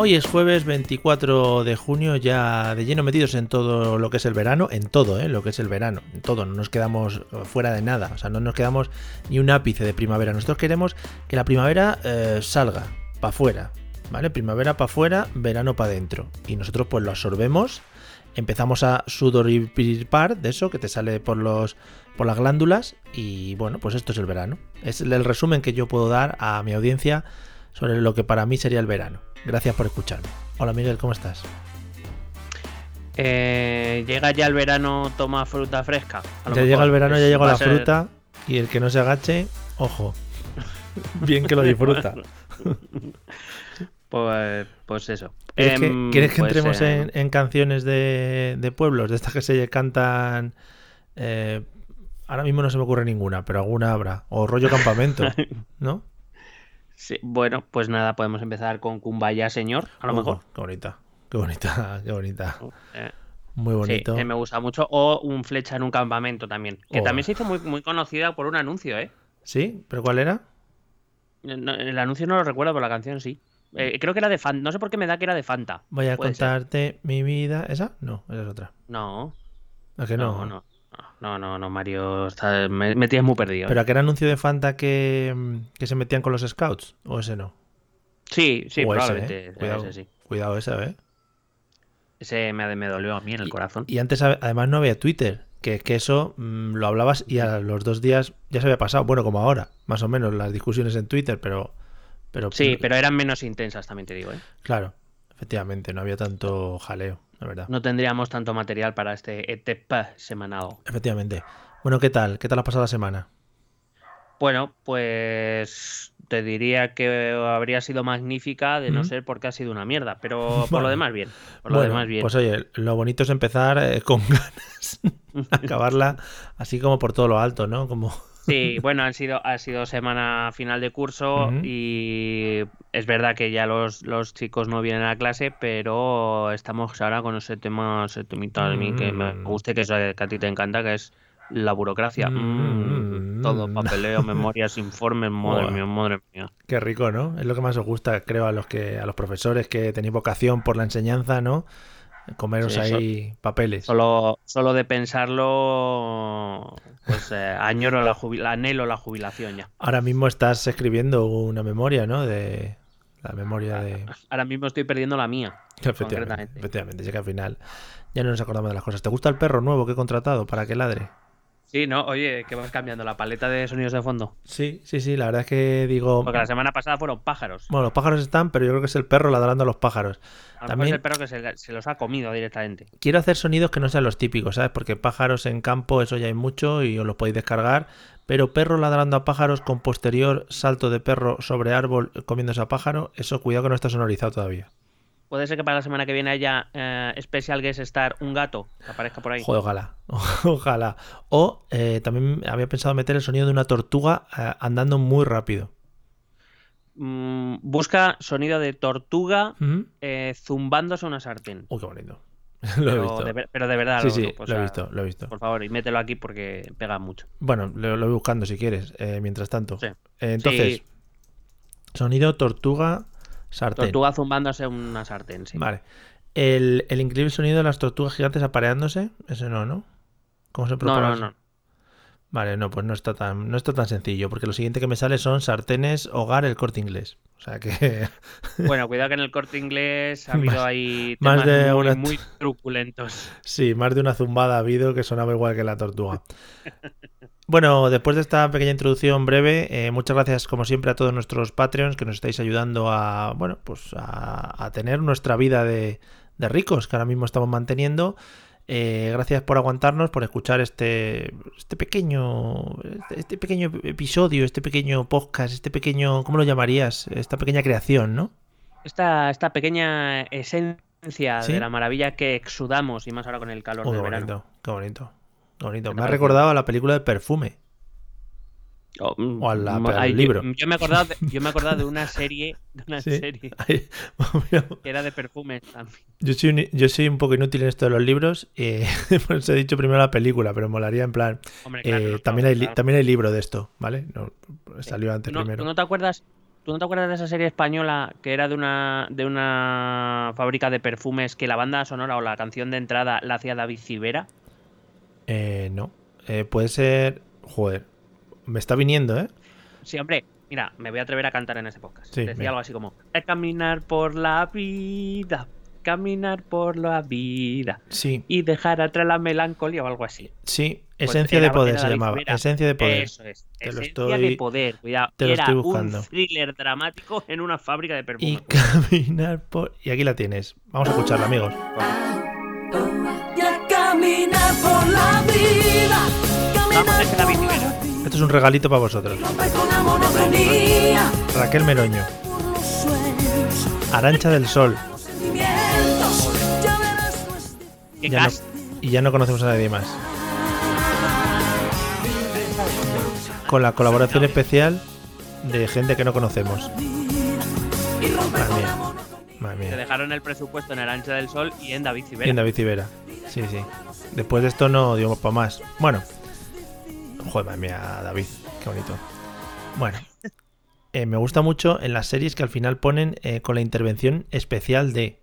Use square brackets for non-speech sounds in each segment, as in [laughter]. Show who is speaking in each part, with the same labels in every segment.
Speaker 1: Hoy es jueves 24 de junio, ya de lleno metidos en todo lo que es el verano, en todo, ¿eh? lo que es el verano, en todo, no nos quedamos fuera de nada, o sea, no nos quedamos ni un ápice de primavera. Nosotros queremos que la primavera eh, salga para afuera, ¿vale? Primavera para afuera, verano para adentro. Y nosotros pues lo absorbemos, empezamos a sudoripar de eso que te sale por los por las glándulas y bueno, pues esto es el verano. Es el resumen que yo puedo dar a mi audiencia sobre lo que para mí sería el verano. Gracias por escucharme. Hola Miguel, ¿cómo estás?
Speaker 2: Eh, llega ya el verano, toma fruta fresca.
Speaker 1: Ya llega el verano, ya llegó la fruta y el que no se agache, ojo, [laughs] bien que lo disfruta.
Speaker 2: pues, pues eso.
Speaker 1: ¿Quieres que,
Speaker 2: Em,
Speaker 1: quieres que
Speaker 2: pues,
Speaker 1: entremos
Speaker 2: eh,
Speaker 1: en, en canciones de, de pueblos, de estas que se cantan... eh, ahora mismo no se me ocurre ninguna, pero alguna habrá. O rollo campamento, [laughs] ¿no?
Speaker 2: Sí, bueno, pues nada, podemos empezar con Kumbaya, señor, a lo mejor.
Speaker 1: Qué bonita, qué bonita, [laughs] qué bonita.
Speaker 2: Eh,
Speaker 1: Muy bonito.
Speaker 2: Sí, que me gusta mucho. O un flecha en un campamento también. Que
Speaker 1: Oh.
Speaker 2: también se hizo muy, muy conocida por un anuncio, ¿eh?
Speaker 1: ¿Sí? ¿Pero cuál era?
Speaker 2: No, el anuncio no lo recuerdo, pero la canción sí. Eh, creo que era de Fanta. No sé por qué me da que era de Fanta.
Speaker 1: Voy a
Speaker 2: ser.
Speaker 1: contarte mi vida. ¿Esa? No, esa es otra.
Speaker 2: No,
Speaker 1: ¿A que no?
Speaker 2: no, no. No, no, no, Mario. está- me, me tienes muy perdido.
Speaker 1: ¿Pero a qué era anuncio de Fanta que, que se metían con los scouts? ¿O ese no?
Speaker 2: Sí, sí,
Speaker 1: o ese,
Speaker 2: probablemente.
Speaker 1: ¿eh?
Speaker 2: ese,
Speaker 1: Cuidado,
Speaker 2: ese sí.
Speaker 1: cuidado ese, ¿eh?
Speaker 2: Ese me, me dolió a mí en el corazón.
Speaker 1: Y antes además no había Twitter, que, que eso mm, lo hablabas y a los dos días ya se había pasado. Bueno, como ahora, más o menos, las discusiones en Twitter, pero... pero
Speaker 2: Sí, pero eran menos intensas, también te digo, ¿eh?
Speaker 1: Claro, efectivamente, no había tanto jaleo, la verdad.
Speaker 2: No tendríamos tanto material para este ETP semanal.
Speaker 1: Efectivamente. Bueno, ¿qué tal? ¿Qué tal ha pasado la semana?
Speaker 2: Bueno, pues te diría que habría sido magnífica de no ser porque ha sido una mierda, pero [laughs] por
Speaker 1: Bueno.
Speaker 2: lo demás bien. Por lo
Speaker 1: Bueno,
Speaker 2: demás bien.
Speaker 1: Pues oye, lo bonito es empezar eh, con [laughs] ganas, [laughs] acabarla así como por todo lo alto, ¿no? Como
Speaker 2: Sí, bueno, han sido, ha sido semana final de curso y es verdad que ya los, los chicos no vienen a clase, pero estamos ahora con ese tema, ese temita de mí que me
Speaker 1: Mm.
Speaker 2: guste, que, es, que a ti te encanta, que es la burocracia.
Speaker 1: Mm,
Speaker 2: Mm, todo papeleo, memorias, informes, madre
Speaker 1: Buah.
Speaker 2: mía, madre mía.
Speaker 1: qué rico, ¿no? Es lo que más os gusta, creo, a los que a los profesores que tenéis vocación por la enseñanza, ¿no? Comeros
Speaker 2: Sí,
Speaker 1: ahí papeles.
Speaker 2: Solo, solo de pensarlo, pues eh, añoro la anhelo la jubilación ya.
Speaker 1: Ahora mismo estás escribiendo una memoria, ¿no? De la memoria de
Speaker 2: Ahora mismo estoy perdiendo la mía.
Speaker 1: efectivamente, efectivamente, sí que al final ya no nos acordamos de las cosas. ¿Te gusta el perro nuevo que he contratado para que ladre?
Speaker 2: Sí, ¿no? Oye, que vas cambiando la paleta de sonidos de fondo.
Speaker 1: Sí, sí, sí, la verdad es que digo,
Speaker 2: Porque la semana pasada fueron pájaros.
Speaker 1: bueno, los pájaros están, pero yo creo que es el perro ladrando a los pájaros.
Speaker 2: A lo mejor
Speaker 1: También
Speaker 2: es el perro que se, se los ha comido directamente.
Speaker 1: quiero hacer sonidos que no sean los típicos, ¿sabes? Porque pájaros en campo, eso ya hay mucho y os los podéis descargar. Pero perro ladrando a pájaros con posterior salto de perro sobre árbol comiéndose a pájaro, eso cuidado que no está sonorizado todavía.
Speaker 2: Puede ser que para la semana que viene haya eh, Special Guest Star, un gato, que aparezca por ahí.
Speaker 1: Joder, ojalá, [laughs] ojalá. O eh, también había pensado meter el sonido de una tortuga eh, andando muy rápido.
Speaker 2: Mm, busca sonido de tortuga eh, zumbándose una sartén.
Speaker 1: Uy, qué bonito. [laughs] lo he
Speaker 2: Pero
Speaker 1: visto.
Speaker 2: de, pero de verdad,
Speaker 1: Sí,
Speaker 2: lo-
Speaker 1: sí,
Speaker 2: o
Speaker 1: lo he visto, lo he visto.
Speaker 2: Por favor, y mételo aquí porque pega mucho.
Speaker 1: Bueno, lo, lo voy buscando si quieres, mientras tanto.
Speaker 2: Sí.
Speaker 1: Entonces, sonido tortuga sartén.
Speaker 2: Tortuga zumbándose una sartén, sí.
Speaker 1: Vale. El, el increíble sonido de las tortugas gigantes apareándose, ese no, ¿no? ¿Cómo se
Speaker 2: No,
Speaker 1: propone?
Speaker 2: no, no.
Speaker 1: Vale, no, pues no está tan, no está tan sencillo, porque lo siguiente que me sale son sartenes, hogar, el corte inglés. O sea que [laughs]
Speaker 2: Bueno, cuidado que en el corte inglés ha habido
Speaker 1: Más-
Speaker 2: ahí
Speaker 1: más de
Speaker 2: muy,
Speaker 1: una-
Speaker 2: muy truculentos.
Speaker 1: sí, más de una zumbada ha habido que sonaba igual que la tortuga. [laughs] Bueno, después de esta pequeña introducción breve, eh, muchas gracias como siempre a todos nuestros Patreons que nos estáis ayudando a, bueno, pues a, a tener nuestra vida de, de ricos que ahora mismo estamos manteniendo. Eh, gracias por aguantarnos, por escuchar este, este pequeño, este, este pequeño episodio, este pequeño podcast, este pequeño, ¿cómo lo llamarías? Esta pequeña creación, ¿no?
Speaker 2: Esta, esta pequeña esencia
Speaker 1: ¿Sí?
Speaker 2: de la maravilla que exudamos y más ahora con el calor
Speaker 1: Oh,
Speaker 2: del
Speaker 1: qué
Speaker 2: verano.
Speaker 1: qué bonito. Qué bonito.
Speaker 2: ¿Qué
Speaker 1: Me ha recordado a la película de Perfume.
Speaker 2: O, mm,
Speaker 1: O
Speaker 2: mm,
Speaker 1: al
Speaker 2: yo-
Speaker 1: libro.
Speaker 2: Yo, me he acordado de, yo me he acordado de una [laughs] serie, de una
Speaker 1: Sí.
Speaker 2: serie
Speaker 1: mira, [laughs]
Speaker 2: que era de perfumes también.
Speaker 1: Yo soy, un- yo soy un poco inútil en esto de los libros, eh, [laughs] por eso he dicho primero la película, pero molaría en plan.
Speaker 2: Hombre,
Speaker 1: eh,
Speaker 2: no,
Speaker 1: también, hay,
Speaker 2: claro.
Speaker 1: también hay libro de esto, ¿vale? No, salió antes
Speaker 2: ¿Tú no,
Speaker 1: primero.
Speaker 2: tú no te acuerdas? ¿Tú no te acuerdas de esa serie española que era de una de una fábrica de perfumes que la banda sonora o la canción de entrada la hacía David Civera?
Speaker 1: Eh, no. Eh, puede ser. Joder. Me está viniendo, ¿eh?
Speaker 2: Sí, hombre, mira, me voy a atrever a cantar en ese podcast.
Speaker 1: Sí,
Speaker 2: Decía algo así como: "A caminar por la vida, caminar por la vida
Speaker 1: Sí,
Speaker 2: y dejar atrás la melancolía o algo así.
Speaker 1: sí.
Speaker 2: Pues
Speaker 1: Esencia de poder se llamaba. Esencia de poder.
Speaker 2: Eso es.
Speaker 1: Te lo
Speaker 2: Esencia
Speaker 1: estoy-
Speaker 2: de poder, cuidado.
Speaker 1: te lo
Speaker 2: era
Speaker 1: estoy buscando.
Speaker 2: un thriller dramático en una fábrica de
Speaker 1: Y
Speaker 2: perfumes.
Speaker 1: caminar por. Y aquí la tienes. Vamos a escucharla, amigos.
Speaker 3: Y a caminar por la vida.
Speaker 2: Vamos,
Speaker 3: Caminar
Speaker 2: David
Speaker 3: por la
Speaker 1: es un regalito para vosotros. Raquel Meroño. Arancha del Sol. y ya no conocemos a nadie más. Con la colaboración especial de gente que no conocemos. Madre mía.
Speaker 2: Se dejaron el presupuesto en Arancha del Sol y en David
Speaker 1: Y
Speaker 2: Civera.
Speaker 1: en David Civera. Sí, sí. Después de esto no dio para más. Bueno. Joder, madre mía, David. Qué bonito. Bueno. Eh, me gusta mucho en las series que al final ponen eh, con la intervención especial de.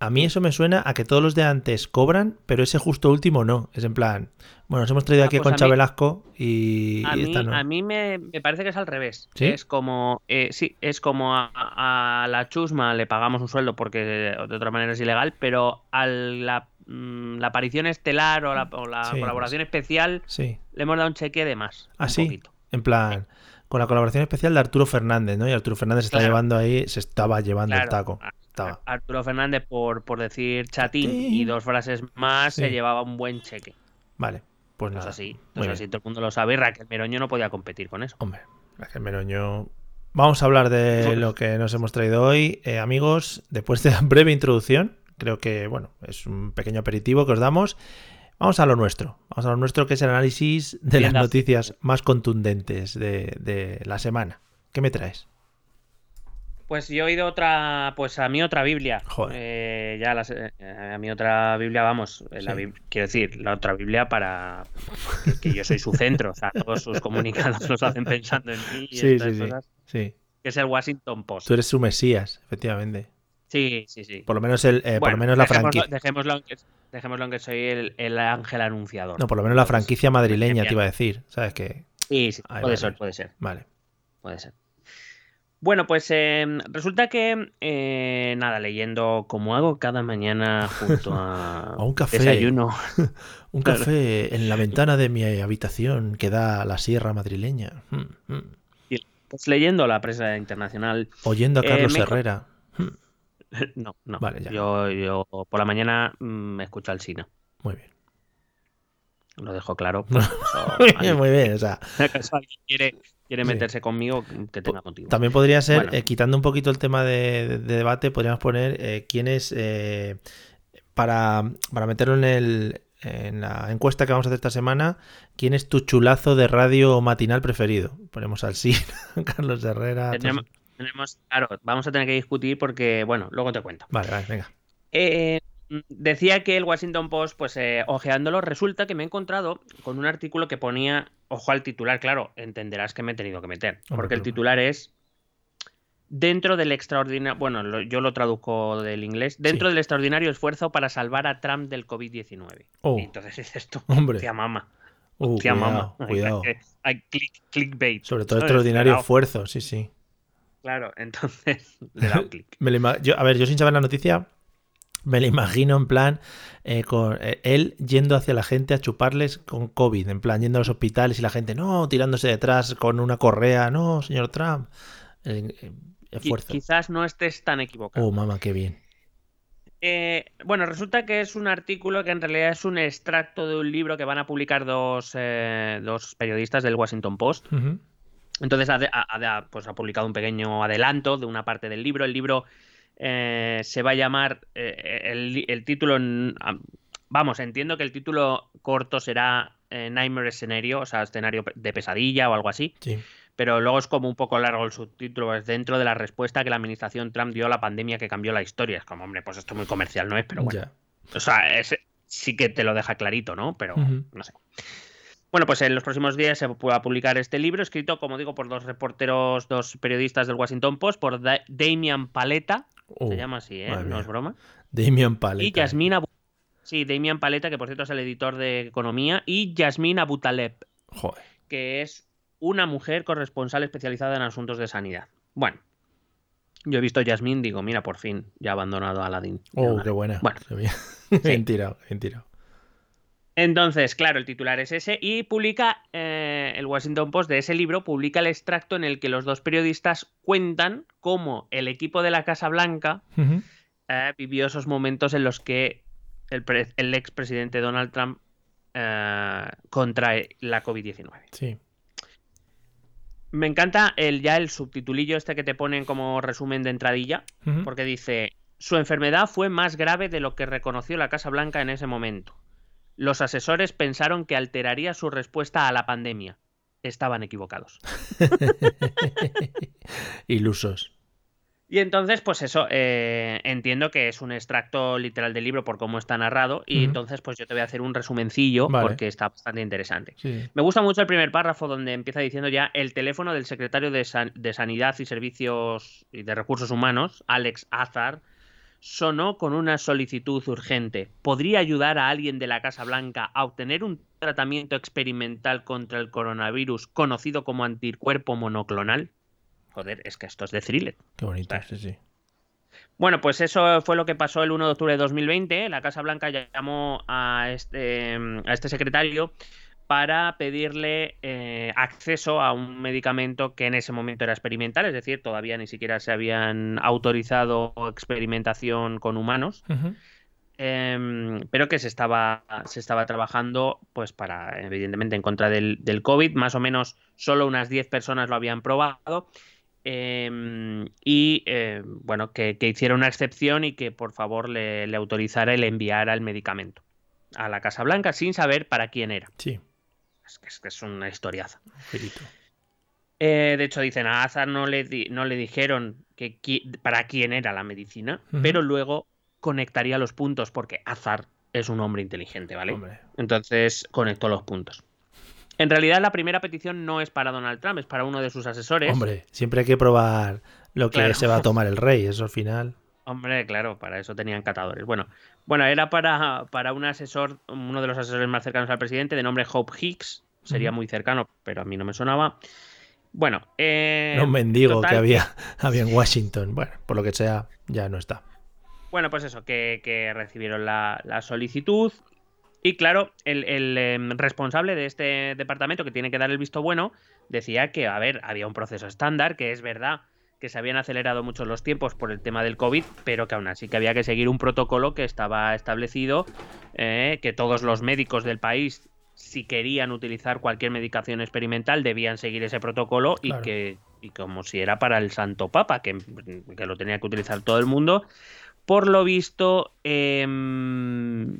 Speaker 1: A mí eso me suena a que todos los de antes cobran, pero ese justo último no. Es en plan. Bueno, nos hemos traído
Speaker 2: Ah,
Speaker 1: aquí
Speaker 2: pues a
Speaker 1: Concha
Speaker 2: mí-
Speaker 1: Velasco y,
Speaker 2: A mí,
Speaker 1: esta no.
Speaker 2: a mí me, me parece que es al revés.
Speaker 1: ¿Sí?
Speaker 2: Es como, eh, sí, es como a, a la chusma le pagamos un sueldo porque de otra manera es ilegal, pero a la, mm, la aparición estelar o la, o la
Speaker 1: Sí,
Speaker 2: colaboración especial
Speaker 1: Sí.
Speaker 2: le hemos dado un cheque de más.
Speaker 1: Ah,
Speaker 2: un
Speaker 1: sí.
Speaker 2: poquito.
Speaker 1: En plan, con la colaboración especial de Arturo Fernández, ¿no? Y Arturo Fernández se está
Speaker 2: Claro.
Speaker 1: llevando ahí, se estaba llevando el taco. Estaba.
Speaker 2: Arturo Fernández, por, por decir chatín y dos frases más, se llevaba un buen cheque.
Speaker 1: Vale. Pues
Speaker 2: No
Speaker 1: nada.
Speaker 2: es así.
Speaker 1: Muy
Speaker 2: No es
Speaker 1: bien.
Speaker 2: así, todo el mundo lo sabe y Raquel Meroño no podía competir con eso.
Speaker 1: Hombre, Raquel Meroño. Vamos a hablar de lo que nos hemos traído hoy. Eh, amigos, después de la breve introducción, creo que, bueno, es un pequeño aperitivo que os damos. Vamos a lo nuestro. Vamos a lo nuestro, que es el análisis de
Speaker 2: Bien,
Speaker 1: las noticias más contundentes de, de la semana. ¿Qué me traes?
Speaker 2: Pues yo he oído otra, pues a mí otra Biblia.
Speaker 1: Joder.
Speaker 2: Eh, ya las, eh, a mí otra Biblia, vamos, eh, la quiero decir, la otra Biblia para que, que yo soy su centro, o sea, todos sus comunicados los hacen pensando en mí y
Speaker 1: Sí,
Speaker 2: estas
Speaker 1: sí, sí.
Speaker 2: cosas,
Speaker 1: Sí.
Speaker 2: que es el Washington Post.
Speaker 1: Tú eres su Mesías, efectivamente.
Speaker 2: Sí, sí, sí.
Speaker 1: Por lo menos, el, eh, por lo menos la franquicia.
Speaker 2: Dejémoslo, dejémoslo que soy el, el ángel anunciador.
Speaker 1: No, por lo menos la
Speaker 2: Entonces,
Speaker 1: franquicia madrileña
Speaker 2: bien.
Speaker 1: te iba a decir. ¿Sabes qué?
Speaker 2: Sí, sí,
Speaker 1: Ahí
Speaker 2: puede ser, puede ser.
Speaker 1: Vale.
Speaker 2: Puede ser. Bueno, pues eh, resulta que, eh, nada, leyendo como hago cada mañana junto a, [laughs]
Speaker 1: A un café.
Speaker 2: desayuno. [laughs]
Speaker 1: Un
Speaker 2: Claro.
Speaker 1: café en la ventana de mi habitación que da a la sierra madrileña. Mm, mm.
Speaker 2: Pues leyendo la prensa internacional.
Speaker 1: Oyendo a
Speaker 2: Eh,
Speaker 1: Carlos
Speaker 2: me
Speaker 1: Herrera. Mm, [laughs]
Speaker 2: No, no.
Speaker 1: Vale, ya.
Speaker 2: Yo, yo por la mañana mm, me escucho al Sina.
Speaker 1: Muy bien.
Speaker 2: Lo dejo claro. [laughs] alguien-
Speaker 1: Muy bien, o sea, [laughs]
Speaker 2: alguien quiere, quiere
Speaker 1: Sí.
Speaker 2: meterse conmigo, que tenga motivo.
Speaker 1: también podría ser,
Speaker 2: Bueno.
Speaker 1: eh, quitando un poquito el tema de, de- de debate, podríamos poner eh, quién es, eh, para, para meterlo en, el, en la encuesta que vamos a hacer esta semana, quién es tu chulazo de radio matinal preferido. Ponemos al sí, Carlos Herrera.
Speaker 2: Tenemos, tenemos- claro, vamos a tener que discutir porque, bueno, luego te cuento.
Speaker 1: Vale, vale, venga.
Speaker 2: Eh, decía que el Washington Post, pues eh, ojeándolo, resulta que me he encontrado con un artículo que ponía, ojo al titular, claro, entenderás que me he tenido que meter, porque el titular es dentro del extraordinario, bueno, lo- yo lo traduzco del inglés, dentro del extraordinario esfuerzo para salvar a Trump del COVID-19.
Speaker 1: Oh.
Speaker 2: Entonces dices tú,
Speaker 1: Hombre.
Speaker 2: hostia mama,
Speaker 1: Uh, cuidado, [laughs]
Speaker 2: mama.
Speaker 1: Cuidado.
Speaker 2: Hay, hay click- clickbait.
Speaker 1: Sobre todo
Speaker 2: ¿sabes?
Speaker 1: extraordinario esfuerzo, sí, sí.
Speaker 2: Claro, [laughs] entonces le he dado clic. [laughs]
Speaker 1: Me lo ima- yo, a ver, yo sin saber la noticia, me lo imagino en plan, eh, con eh, él yendo hacia la gente a chuparles con COVID, en plan, yendo a los hospitales y la gente, no, tirándose detrás con una correa, no, señor Trump. Eh, esfuerzo.
Speaker 2: Quizás no estés tan equivocado.
Speaker 1: Oh, mamá, qué bien.
Speaker 2: Eh, bueno, resulta que es un artículo que en realidad es un extracto de un libro que van a publicar dos, dos periodistas del Washington Post.
Speaker 1: Ujú.
Speaker 2: Entonces ha, ha- pues ha publicado un pequeño adelanto de una parte del libro. El libro eh, se va a llamar, eh, el, título, vamos, entiendo que el título corto será eh, Nightmare Scenario, o sea, escenario de pesadilla o algo así,
Speaker 1: Sí.
Speaker 2: pero luego es como un poco largo el subtítulo, es dentro de la respuesta que la administración Trump dio a la pandemia que cambió la historia. Es como, hombre, pues esto muy comercial no es, pero bueno. O sea, es- sí que te lo deja clarito, ¿no? Pero no sé. Bueno, pues en los próximos días se va a publicar este libro, escrito, como digo, por dos reporteros, dos periodistas del Washington Post, por Da- Damian Paleta,
Speaker 1: Oh,
Speaker 2: se llama así, ¿eh? No
Speaker 1: mía.
Speaker 2: es broma.
Speaker 1: Damian Paleta.
Speaker 2: Y Yasmina Sí, Damian Paleta, que por cierto es el editor de Economía, y Yasmín Abutaleb,
Speaker 1: Joder.
Speaker 2: que es una mujer corresponsal especializada en asuntos de sanidad. Bueno, yo he visto a Yasmín, digo, mira, por fin, ya ha abandonado a Aladdin.
Speaker 1: Oh, qué buena.
Speaker 2: Bueno.
Speaker 1: Veía. Bien [laughs] tirado, bien tirado.
Speaker 2: Entonces, claro, el titular es ese y publica eh, el Washington Post de ese libro, publica el extracto en el que los dos periodistas cuentan cómo el equipo de la Casa Blanca eh, vivió esos momentos en los que el, el expresidente Donald Trump eh, contrae la COVID-19.
Speaker 1: Sí.
Speaker 2: Me encanta el, ya el subtitulillo este que te ponen como resumen de entradilla, porque dice, su enfermedad fue más grave de lo que reconoció la Casa Blanca en ese momento. Los asesores pensaron que alteraría su respuesta a la pandemia. Estaban equivocados. [laughs]
Speaker 1: Ilusos.
Speaker 2: Y entonces, pues eso, eh, entiendo que es un extracto literal del libro por cómo está narrado, y entonces pues yo te voy a hacer un resumencillo
Speaker 1: Vale.
Speaker 2: porque está bastante interesante.
Speaker 1: Sí.
Speaker 2: Me gusta mucho el primer párrafo donde empieza diciendo ya el teléfono del secretario de, San- de Sanidad y Servicios y de Recursos Humanos, Alex Azar, sonó con una solicitud urgente. ¿Podría ayudar a alguien de la Casa Blanca a obtener un tratamiento experimental contra el coronavirus conocido como anticuerpo monoclonal? Joder, es que esto es de thriller.
Speaker 1: Qué bonito, sí, sí.
Speaker 2: Bueno, pues eso fue lo que pasó el 1 de octubre de 2020. La Casa Blanca llamó a este, a este secretario para pedirle eh, acceso a un medicamento que en ese momento era experimental, es decir, todavía ni siquiera se habían autorizado experimentación con humanos, em, pero que se estaba, se estaba trabajando, pues para, evidentemente, en contra del, del COVID. Más o menos solo unas 10 personas lo habían probado. em, y eh, bueno, que, que hiciera una excepción y que por favor le, le autorizara el enviar el medicamento a la Casa Blanca sin saber para quién era.
Speaker 1: Sí,
Speaker 2: Es que es, que es una historiaza. Eh, de hecho, dicen a Azar no le, di- no le dijeron que, qui- para quién era la medicina, pero luego conectaría los puntos porque Azar es un hombre inteligente, ¿vale?
Speaker 1: Hombre.
Speaker 2: Entonces conectó los puntos. En realidad, la primera petición no es para Donald Trump, es para uno de sus asesores.
Speaker 1: Hombre, siempre hay que probar lo que
Speaker 2: Claro.
Speaker 1: se va a tomar el rey, eso al final.
Speaker 2: Hombre, claro, para eso tenían catadores. Bueno, bueno, era para, para un asesor, uno de los asesores más cercanos al presidente, de nombre Hope Hicks. Sería muy cercano, pero a mí no me sonaba. Bueno, eh,
Speaker 1: un mendigo
Speaker 2: total,
Speaker 1: que había, [laughs] había en Washington. Bueno, por lo que sea, ya no está.
Speaker 2: Bueno, pues eso, que, que recibieron la, la solicitud. Y claro, el, el, em, responsable de este departamento que tiene que dar el visto bueno decía que, a ver, había un proceso estándar, que es verdad que se habían acelerado mucho los tiempos por el tema del COVID, pero que aún así que había que seguir un protocolo que estaba establecido, eh, que todos los médicos del país, si querían utilizar cualquier medicación experimental, debían seguir ese protocolo
Speaker 1: Claro.
Speaker 2: y que y como si era para el Santo Papa, que, que lo tenía que utilizar todo el mundo. Por lo visto, em,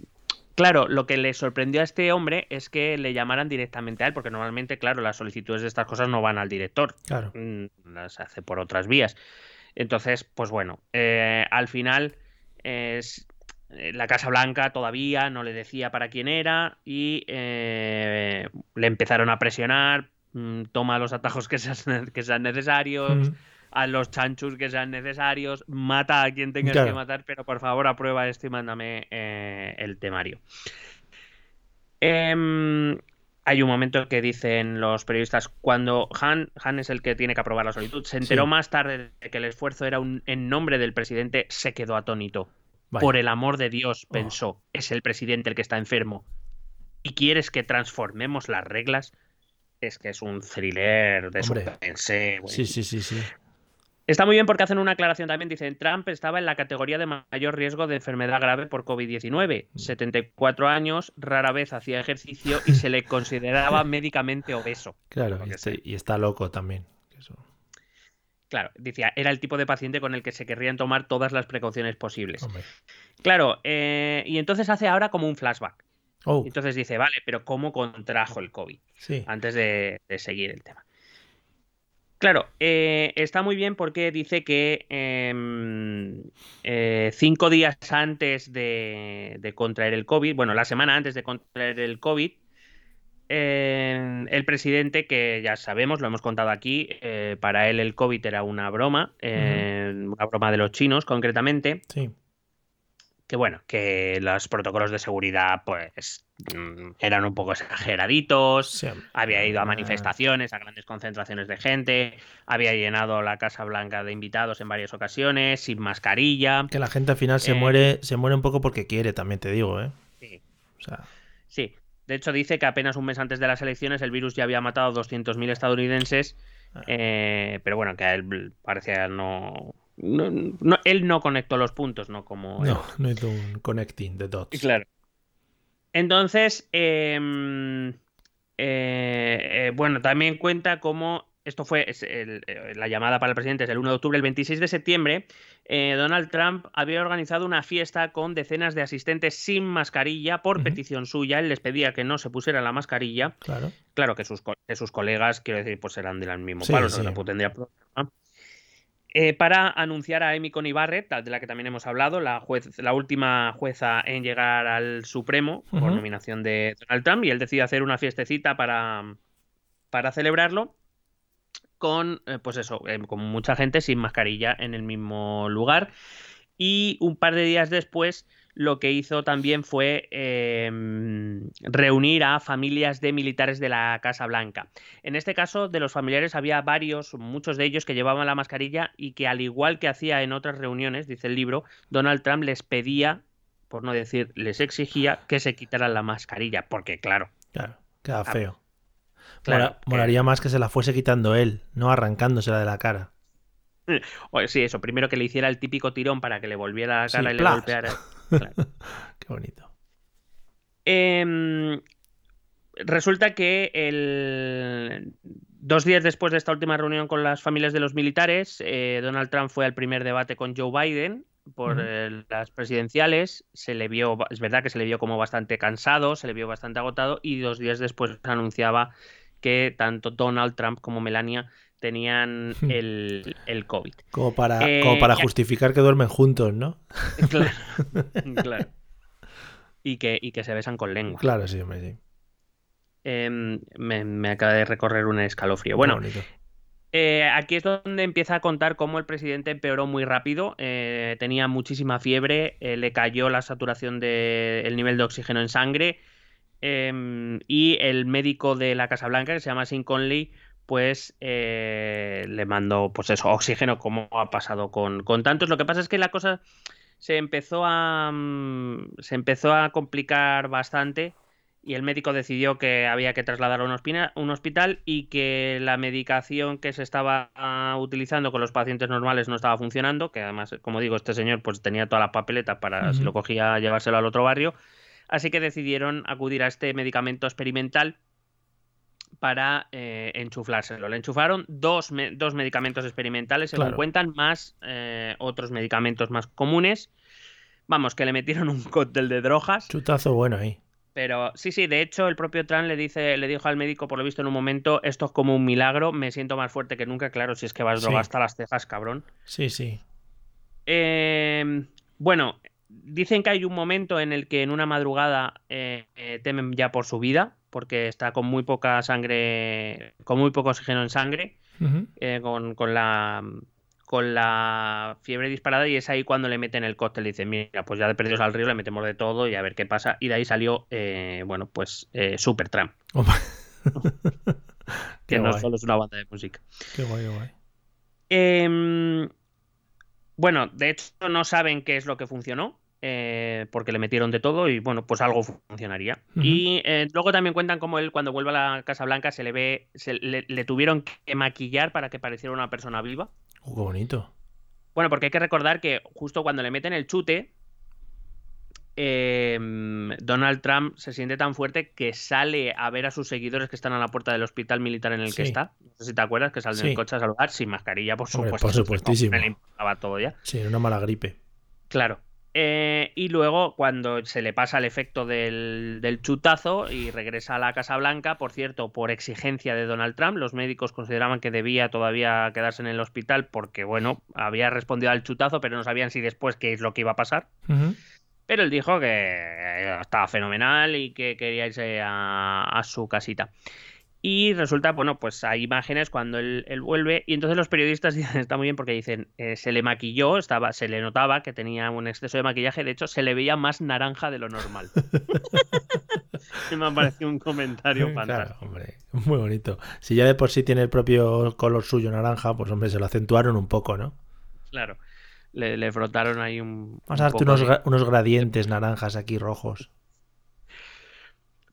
Speaker 2: claro, lo que le sorprendió a este hombre es que le llamaran directamente a él, porque normalmente, claro, las solicitudes de estas cosas no van al director,
Speaker 1: Claro.
Speaker 2: mm, las hace por otras vías. Entonces, pues bueno, eh, al final es, eh, la Casa Blanca todavía no le decía para quién era y eh, le empezaron a presionar, mm, toma los atajos que sean, [laughs] que sean necesarios. A los chanchus que sean necesarios, mata a quien tengas
Speaker 1: Claro.
Speaker 2: que matar, pero por favor aprueba esto y mándame eh, el temario. Em, hay un momento que dicen los periodistas, cuando Han, Han es el que tiene que aprobar la solicitud, se enteró
Speaker 1: Sí.
Speaker 2: más tarde de que el esfuerzo era un, en nombre del presidente, se quedó atónito. Por el amor de Dios,
Speaker 1: Oh.
Speaker 2: pensó, es el presidente el que está enfermo. ¿Y quieres que transformemos las reglas? Es que es un thriller de
Speaker 1: Hombre.
Speaker 2: suspense.
Speaker 1: Sí, sí, sí, sí.
Speaker 2: Está muy bien porque hacen una aclaración también. Dicen, Trump estaba en la categoría de mayor riesgo de enfermedad grave por COVID-19. 74 años, rara vez hacía ejercicio y se le [laughs] consideraba médicamente obeso.
Speaker 1: Claro,
Speaker 2: Lo
Speaker 1: y está,
Speaker 2: sea.
Speaker 1: y está loco también. Eso.
Speaker 2: Claro, decía, era el tipo de paciente con el que se querrían tomar todas las precauciones posibles.
Speaker 1: Hombre.
Speaker 2: Claro, eh, y entonces hace ahora como un flashback.
Speaker 1: Oh,
Speaker 2: Entonces dice, vale, pero ¿cómo contrajo el COVID?
Speaker 1: sí.
Speaker 2: Antes de, de seguir el tema. Claro, eh, está muy bien porque dice que em, eh, cinco días antes de, de contraer el COVID, bueno, la semana antes de contraer el COVID, eh, el presidente, que ya sabemos, lo hemos contado aquí, eh, para él el COVID era una broma, una broma de los chinos concretamente,
Speaker 1: Sí.
Speaker 2: Que bueno, que los protocolos de seguridad pues mm, eran un poco exageraditos,
Speaker 1: Sí,
Speaker 2: había ido a
Speaker 1: Ah,
Speaker 2: manifestaciones, a grandes concentraciones de gente, había llenado la Casa Blanca de invitados en varias ocasiones, sin mascarilla.
Speaker 1: Que la gente al final se
Speaker 2: Eh,
Speaker 1: muere, se muere un poco porque quiere, también te digo, ¿eh?
Speaker 2: Sí,
Speaker 1: O sea,
Speaker 2: sí. De hecho, dice que apenas un mes antes de las elecciones el virus ya había matado a 200.000 estadounidenses,
Speaker 1: Ah.
Speaker 2: eh, pero bueno, que a él parecía no, no- no- Él no conectó los puntos, no como...
Speaker 1: no, no hizo un connecting the dots.
Speaker 2: Claro. Entonces, em, eh, eh, bueno, también cuenta cómo esto fue es el- eh, la llamada para el presidente es el 1 de octubre, el 26 de septiembre, eh, Donald Trump había organizado una fiesta con decenas de asistentes sin mascarilla por petición suya. Él les pedía que no se pusieran la mascarilla.
Speaker 1: Claro.
Speaker 2: Claro que sus, que sus colegas, quiero decir, pues eran del mismo
Speaker 1: Sí,
Speaker 2: palo,
Speaker 1: sí.
Speaker 2: no tendría problema. Eh, para anunciar a Amy Coney Barrett, de la que también hemos hablado, la, juez, la última jueza en llegar al Supremo por nominación de Donald Trump, y él decidió hacer una fiestecita para, para celebrarlo con, eh, pues eso, eh, con mucha gente sin mascarilla en el mismo lugar. Y un par de días después, lo que hizo también fue eh, reunir a familias de militares de la Casa Blanca. En este caso, de los familiares había varios, muchos de ellos que llevaban la mascarilla y que al igual que hacía en otras reuniones, dice el libro, Donald Trump les pedía, por no decir, les exigía que se quitaran la mascarilla, porque claro,
Speaker 1: Claro. Queda feo.
Speaker 2: claro, que-
Speaker 1: Molaría más que se la fuese quitando él, no arrancándosela de la cara.
Speaker 2: o sí, eso, primero que le hiciera el típico tirón para que le volviera la
Speaker 1: Sí,
Speaker 2: cara y le
Speaker 1: plas.
Speaker 2: golpeara. [laughs] Claro. [laughs]
Speaker 1: Qué bonito.
Speaker 2: Em, resulta que el... dos días después de esta última reunión con las familias de los militares, eh, Donald Trump fue al primer debate con Joe Biden por eh, las presidenciales. Se le vio, es verdad que se le vio como bastante cansado, se le vio bastante agotado y dos días después anunciaba que tanto Donald Trump como Melania tenían
Speaker 1: Hmm.
Speaker 2: el, el COVID.
Speaker 1: Como para,
Speaker 2: Eh,
Speaker 1: como para justificar que duermen juntos, ¿no? [laughs]
Speaker 2: Claro, claro. Y que, y que se besan con lengua.
Speaker 1: Claro, sí, hombre, sí.
Speaker 2: Em, me, me acaba de recorrer un escalofrío. Bueno, eh, aquí es donde empieza a contar cómo el presidente empeoró muy rápido. eh, tenía muchísima fiebre, eh, le cayó la saturación del nivel de oxígeno en sangre. em, y el médico de la Casa Blanca, que se llama Sin Conley, pues eh, le mandó, pues eso, oxígeno, como ha pasado con, con tantos. Lo que pasa es que la cosa se empezó a mm, se empezó a complicar bastante y el médico decidió que había que trasladar a un, hospital y que la medicación que se estaba ah, utilizando con los pacientes normales no estaba funcionando, que además, como digo, este señor pues tenía todas las papeletas para si lo cogía llevárselo al otro barrio, así que decidieron acudir a este medicamento experimental para eh, enchuflárselo. Le enchufaron dos, me- dos medicamentos experimentales, según
Speaker 1: Claro.
Speaker 2: cuentan, más eh, otros medicamentos más comunes. Vamos, que le metieron un cóctel de drogas.
Speaker 1: Chutazo bueno ahí.
Speaker 2: Pero sí, sí, de hecho el propio Trump le dice, le dijo al médico, por lo visto en un momento, esto es como un milagro, me siento más fuerte que nunca, claro, si es que vas
Speaker 1: Sí.
Speaker 2: drogado hasta las cejas, cabrón.
Speaker 1: Sí, sí.
Speaker 2: Eh, bueno, dicen que hay un momento en el que en una madrugada eh, eh, temen ya por su vida, porque está con muy poca sangre, con muy poco oxígeno en sangre, eh, con, con la con la fiebre disparada y es ahí cuando le meten el cóctel. Dicen, mira, pues ya de perdidos al río le metemos de todo y a ver qué pasa. Y de ahí salió, eh, bueno, pues eh, Super Trump,
Speaker 1: Hombre. [laughs]
Speaker 2: que no
Speaker 1: guay.
Speaker 2: solo es una banda de música.
Speaker 1: Qué guay, qué guay.
Speaker 2: Em, bueno, de hecho no saben qué es lo que funcionó, eh, porque le metieron de todo y bueno, pues algo funcionaría. Y eh, luego también cuentan cómo él cuando vuelve a la Casa Blanca se le ve, se le, le tuvieron que maquillar para que pareciera una persona viva.
Speaker 1: Uh, qué bonito.
Speaker 2: Bueno, porque hay que recordar que justo cuando le meten el chute, eh, Donald Trump se siente tan fuerte que sale a ver a sus seguidores que están a la puerta del hospital militar en el que está. No sé si te acuerdas que salen
Speaker 1: Sí.
Speaker 2: del coche a saludar sin mascarilla, por
Speaker 1: Hombre,
Speaker 2: supuesto.
Speaker 1: por supuestísimo.
Speaker 2: No le importaba todo ya.
Speaker 1: Sí, una mala gripe.
Speaker 2: Claro. Eh, y luego, cuando se le pasa el efecto del, del chutazo y regresa a la Casa Blanca, por cierto, por exigencia de Donald Trump, los médicos consideraban que debía todavía quedarse en el hospital porque, bueno, había respondido al chutazo, pero no sabían si después qué es lo que iba a pasar. Pero él dijo que estaba fenomenal y que quería irse a, a su casita. Y resulta, bueno, pues hay imágenes cuando él, él vuelve y entonces los periodistas [laughs] dicen, está muy bien porque dicen, eh, se le maquilló, estaba, se le notaba que tenía un exceso de maquillaje, de hecho se le veía más naranja de lo normal. [laughs] [laughs] Me ha parecido un comentario
Speaker 1: Claro,
Speaker 2: fantástico.
Speaker 1: hombre, muy bonito. Si ya de por sí tiene el propio color suyo naranja, pues hombre, se lo acentuaron un poco, ¿no?
Speaker 2: Claro. Le, le frotaron ahí un...
Speaker 1: Vamos
Speaker 2: un
Speaker 1: a darte unos,
Speaker 2: de-
Speaker 1: unos gradientes naranjas aquí rojos.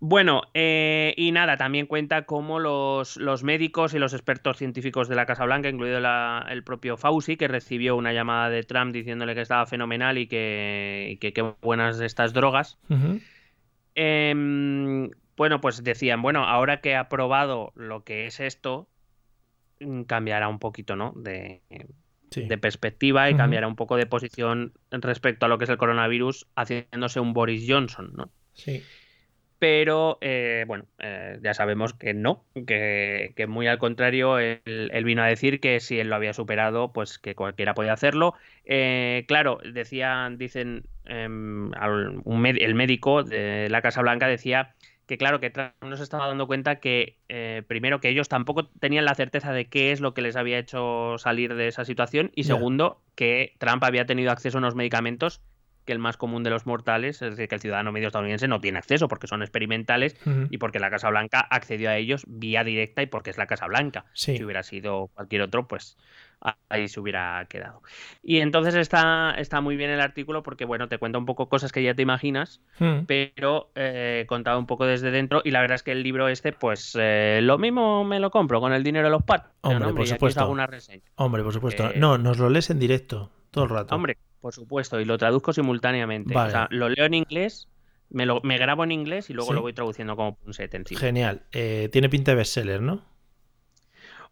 Speaker 2: Bueno, eh, y nada, también cuenta cómo los, los médicos y los expertos científicos de la Casa Blanca, incluido la- el propio Fauci, que recibió una llamada de Trump diciéndole que estaba fenomenal y que, y que qué buenas estas drogas, em, bueno, pues decían, bueno, ahora que ha probado lo que es esto, mm, cambiará un poquito, ¿no? De,
Speaker 1: Sí.
Speaker 2: de perspectiva y cambiará un poco de posición respecto a lo que es el coronavirus, haciéndose un Boris Johnson, ¿no?
Speaker 1: Sí.
Speaker 2: Pero eh, bueno, eh, ya sabemos que no, que, que muy al contrario, él, él vino a decir que si él lo había superado, pues que cualquiera podía hacerlo. Eh, claro, decían, dicen, em, al- un med- el médico de la Casa Blanca decía que claro, que Trump no se estaba dando cuenta que eh, primero que ellos tampoco tenían la certeza de qué es lo que les había hecho salir de esa situación y segundo que Trump había tenido acceso a unos medicamentos que el más común de los mortales, es decir, que el ciudadano medio estadounidense no tiene acceso porque son experimentales y porque la Casa Blanca accedió a ellos vía directa y porque es la Casa Blanca.
Speaker 1: Sí.
Speaker 2: Si hubiera sido cualquier otro, pues ahí se hubiera quedado. Y entonces está, está muy bien el artículo porque, bueno, te cuenta un poco cosas que ya te imaginas,
Speaker 1: Mm.
Speaker 2: pero eh, contado un poco desde dentro. Y la verdad es que el libro este, pues eh, lo mismo me lo compro con el dinero de los Patreon,
Speaker 1: Hombre, por
Speaker 2: y aquí os
Speaker 1: supuesto. Hombre, por supuesto.
Speaker 2: Eh,
Speaker 1: No, nos lo lees en directo todo el rato.
Speaker 2: Hombre, por supuesto, y lo traduzco simultáneamente.
Speaker 1: Vale.
Speaker 2: O sea, lo leo en inglés, me, lo, me grabo en inglés y luego
Speaker 1: Sí.
Speaker 2: lo voy traduciendo como un set encima.
Speaker 1: Genial. Eh, tiene pinta de bestseller, ¿no?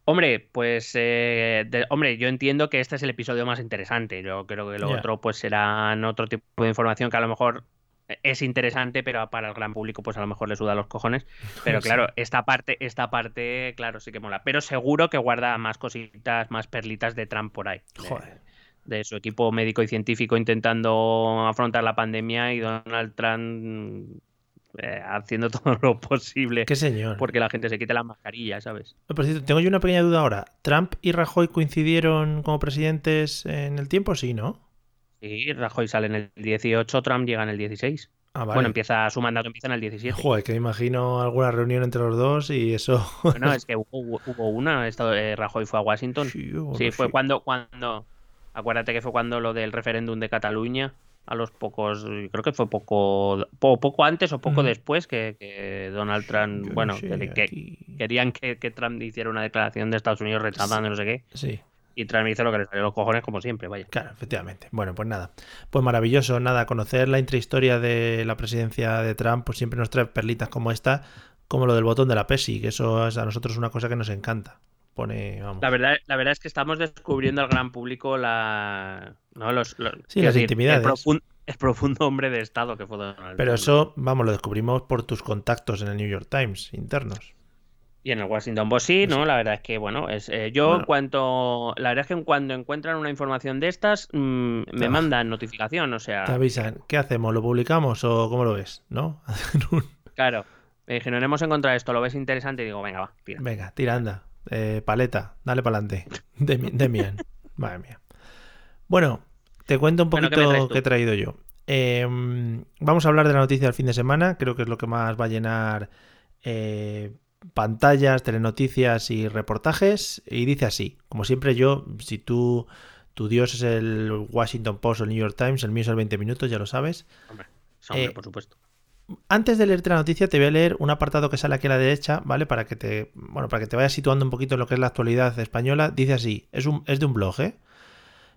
Speaker 2: Hombre, pues, eh, de- hombre, yo entiendo que este es el episodio más interesante. Yo creo que lo
Speaker 1: Ya.
Speaker 2: otro, pues, serán otro tipo de información que a lo mejor es interesante, pero para el gran público, pues a lo mejor le suda los cojones. Pero [laughs]
Speaker 1: Sí.
Speaker 2: claro, esta parte, esta parte, claro, sí que mola. Pero seguro que guarda más cositas, más perlitas de Trump por ahí. de-
Speaker 1: Joder.
Speaker 2: De su equipo médico y científico intentando afrontar la pandemia y Donald Trump eh, haciendo [laughs] todo lo posible
Speaker 1: Qué señor.
Speaker 2: porque la gente se quite la mascarilla, ¿sabes?
Speaker 1: Por cierto, tengo yo una pequeña duda ahora. ¿Trump y Rajoy coincidieron como presidentes en el tiempo? Sí, ¿no?
Speaker 2: Sí, Rajoy sale en el 18, Trump llega en el 16.
Speaker 1: Ah, vale.
Speaker 2: Bueno, empieza su mandato empieza en el 17.
Speaker 1: Joder, que me imagino alguna reunión entre los dos y eso.
Speaker 2: Bueno, es [laughs] que hubo, hubo una, esto, eh, Rajoy fue a Washington.
Speaker 1: Sí, bueno,
Speaker 2: Sí, fue
Speaker 1: sí.
Speaker 2: cuando, cuando, acuérdate que fue cuando lo del referéndum de Cataluña, a los pocos, creo que fue poco, po- poco antes o poco después que, que Donald Trump,
Speaker 1: Yo no
Speaker 2: bueno,
Speaker 1: sé,
Speaker 2: que, querían que, que Trump hiciera una declaración de Estados Unidos rechazando no sé qué,
Speaker 1: Sí,
Speaker 2: y Trump hizo lo que le salió a los cojones como siempre, vaya.
Speaker 1: claro, efectivamente. Bueno, pues nada. Pues maravilloso, nada. Conocer la intrahistoria de la presidencia de Trump, pues siempre nos trae perlitas como esta, como lo del botón de la PESI, que eso es a nosotros una cosa que nos encanta. Pone, vamos.
Speaker 2: La verdad, la verdad es que estamos descubriendo al gran público la, ¿no? los, los-
Speaker 1: Sí,
Speaker 2: quiero
Speaker 1: las
Speaker 2: decir,
Speaker 1: intimidades.
Speaker 2: El, profun- el profundo hombre de Estado que fue Donald
Speaker 1: Pero eso, vamos, lo descubrimos por tus contactos en el New York Times internos.
Speaker 2: Y en el Washington Post sí, ¿no? La verdad es que, bueno, es, eh, yo
Speaker 1: Bueno.
Speaker 2: en cuanto. La verdad es que cuando encuentran una información de estas, mm, me
Speaker 1: Te-
Speaker 2: mandan notificación, o sea,
Speaker 1: Te avisan, ¿qué hacemos? ¿Lo publicamos o cómo lo ves? ¿No? [laughs]
Speaker 2: Claro. Me dijeron, hemos encontrado esto, ¿lo ves interesante? Y digo, venga, va, tira.
Speaker 1: Venga, tira, anda. Eh, paleta, dale para adelante. [laughs] Demian. Madre mía. Bueno, te cuento un
Speaker 2: Bueno, ¿qué
Speaker 1: poquito
Speaker 2: me
Speaker 1: qué, he traído yo. Eh, vamos a hablar de la noticia del fin de semana. Creo que es lo que más va a llenar eh, pantallas, telenoticias y reportajes. Y dice así: como siempre, yo, si tú. Tu dios es el Washington Post o el New York Times, el mío es el 20 minutos, ya lo sabes.
Speaker 2: Hombre, hombre,
Speaker 1: Eh,
Speaker 2: por supuesto.
Speaker 1: Antes de leerte la noticia, te voy a leer un apartado que sale aquí a la derecha, ¿vale? Para que te, bueno, para que te vayas situando un poquito en lo que es la actualidad española. Dice así, es, un, es de un blog, ¿eh?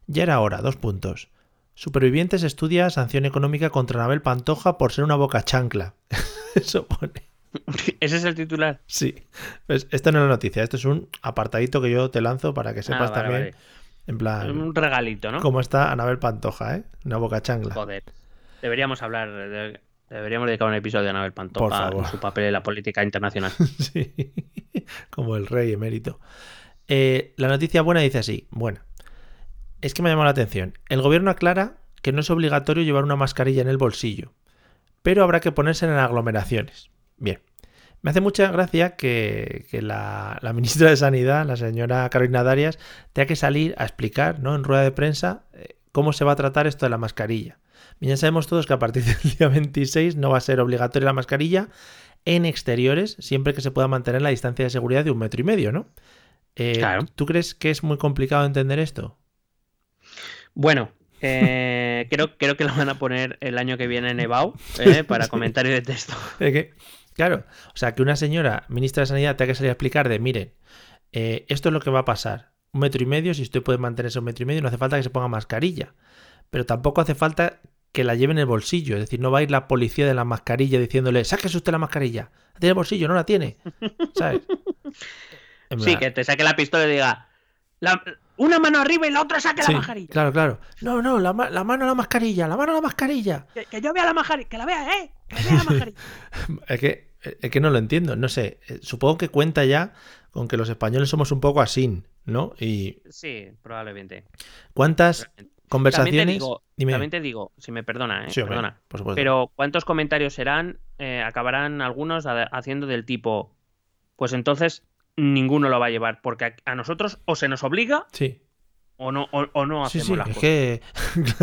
Speaker 1: Ya era hora, dos puntos. Supervivientes estudia sanción económica contra Anabel Pantoja por ser una boca chancla. [laughs] Eso pone. [laughs]
Speaker 2: Ese es el titular.
Speaker 1: Sí. Pues esto no es la noticia, esto es un apartadito que yo te lanzo para que sepas
Speaker 2: Ah, vale,
Speaker 1: también,
Speaker 2: vale.
Speaker 1: en plan,
Speaker 2: Un regalito, ¿no?
Speaker 1: cómo está Anabel Pantoja, ¿eh? Una boca chancla.
Speaker 2: Joder. Deberíamos hablar, de- deberíamos dedicar un episodio a Anabel
Speaker 1: Por
Speaker 2: Pantoja en su papel en la política internacional. [laughs]
Speaker 1: Sí, como el rey emérito. Eh, la noticia buena dice así, bueno, es que me ha llamado la atención. El gobierno aclara que no es obligatorio llevar una mascarilla en el bolsillo, pero habrá que ponerse en aglomeraciones. Bien, me hace mucha gracia que, que la, la ministra de Sanidad, la señora Carolina Darias, tenga que salir a explicar ¿no? en rueda de prensa eh, cómo se va a tratar esto de la mascarilla. Bien, ya sabemos todos que a partir del día 26 no va a ser obligatoria la mascarilla en exteriores, siempre que se pueda mantener la distancia de seguridad de un metro y medio, ¿no? Eh,
Speaker 2: Claro.
Speaker 1: ¿Tú crees que es muy complicado entender esto?
Speaker 2: Bueno, eh, creo, creo que lo van a poner el año que viene en EBAU eh, para [laughs] comentario de texto. [laughs]
Speaker 1: Claro, o sea, que una señora ministra de Sanidad tenga que salir a explicar de, miren, eh, esto es lo que va a pasar. Un metro y medio, si usted puede mantenerse un metro y medio, no hace falta que se ponga mascarilla. Pero tampoco hace falta que la lleve en el bolsillo. Es decir, no va a ir la policía de la mascarilla diciéndole, sáquese usted la mascarilla. La tiene bolsillo, no la tiene. ¿Sabes? [laughs]
Speaker 2: Sí, que te saque la pistola y diga, "La- una mano arriba y la otra saque
Speaker 1: sí,
Speaker 2: la mascarilla.
Speaker 1: Claro, claro. No, no, la, ma- la mano a la mascarilla, la mano a la mascarilla.
Speaker 2: Que, que yo vea la mascarilla, que la vea, ¿eh? Que vea la [laughs] mascarilla.
Speaker 1: Es que, es que no lo entiendo, no sé. eh, Supongo que cuenta ya con que los españoles somos un poco así, ¿no? Y
Speaker 2: Sí, probablemente.
Speaker 1: cuántas
Speaker 2: También te
Speaker 1: conversaciones.
Speaker 2: digo,
Speaker 1: Dime.
Speaker 2: también te digo, si me perdona, ¿eh?
Speaker 1: Sí, hombre,
Speaker 2: perdona.
Speaker 1: por supuesto.
Speaker 2: Pero ¿cuántos comentarios serán? eh, acabarán algunos ha- haciendo del tipo, pues entonces ninguno lo va a llevar, porque a, a nosotros o se nos obliga
Speaker 1: Sí,
Speaker 2: o no, o, o no
Speaker 1: sí,
Speaker 2: hacemos
Speaker 1: sí,
Speaker 2: las
Speaker 1: es
Speaker 2: cosas.
Speaker 1: que.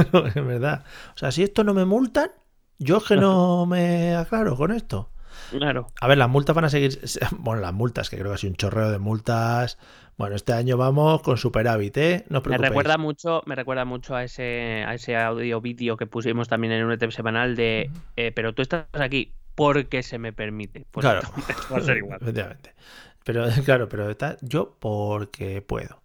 Speaker 1: [laughs] claro, es verdad. O sea, si esto no me multan, yo es que no [laughs] me aclaro con esto.
Speaker 2: Claro.
Speaker 1: A ver, las multas van a seguir. [laughs] Bueno, las multas, que creo que ha sido un chorreo de multas. Bueno, este año vamos con superávit, ¿eh? No os
Speaker 2: Me recuerda mucho, me recuerda mucho a ese, a ese audio vídeo que pusimos también en un ETEP semanal de eh, pero tú estás aquí porque se me permite. Pues
Speaker 1: Claro. [laughs]
Speaker 2: va a ser igual.
Speaker 1: Efectivamente. Pero [laughs] claro, pero está yo porque puedo.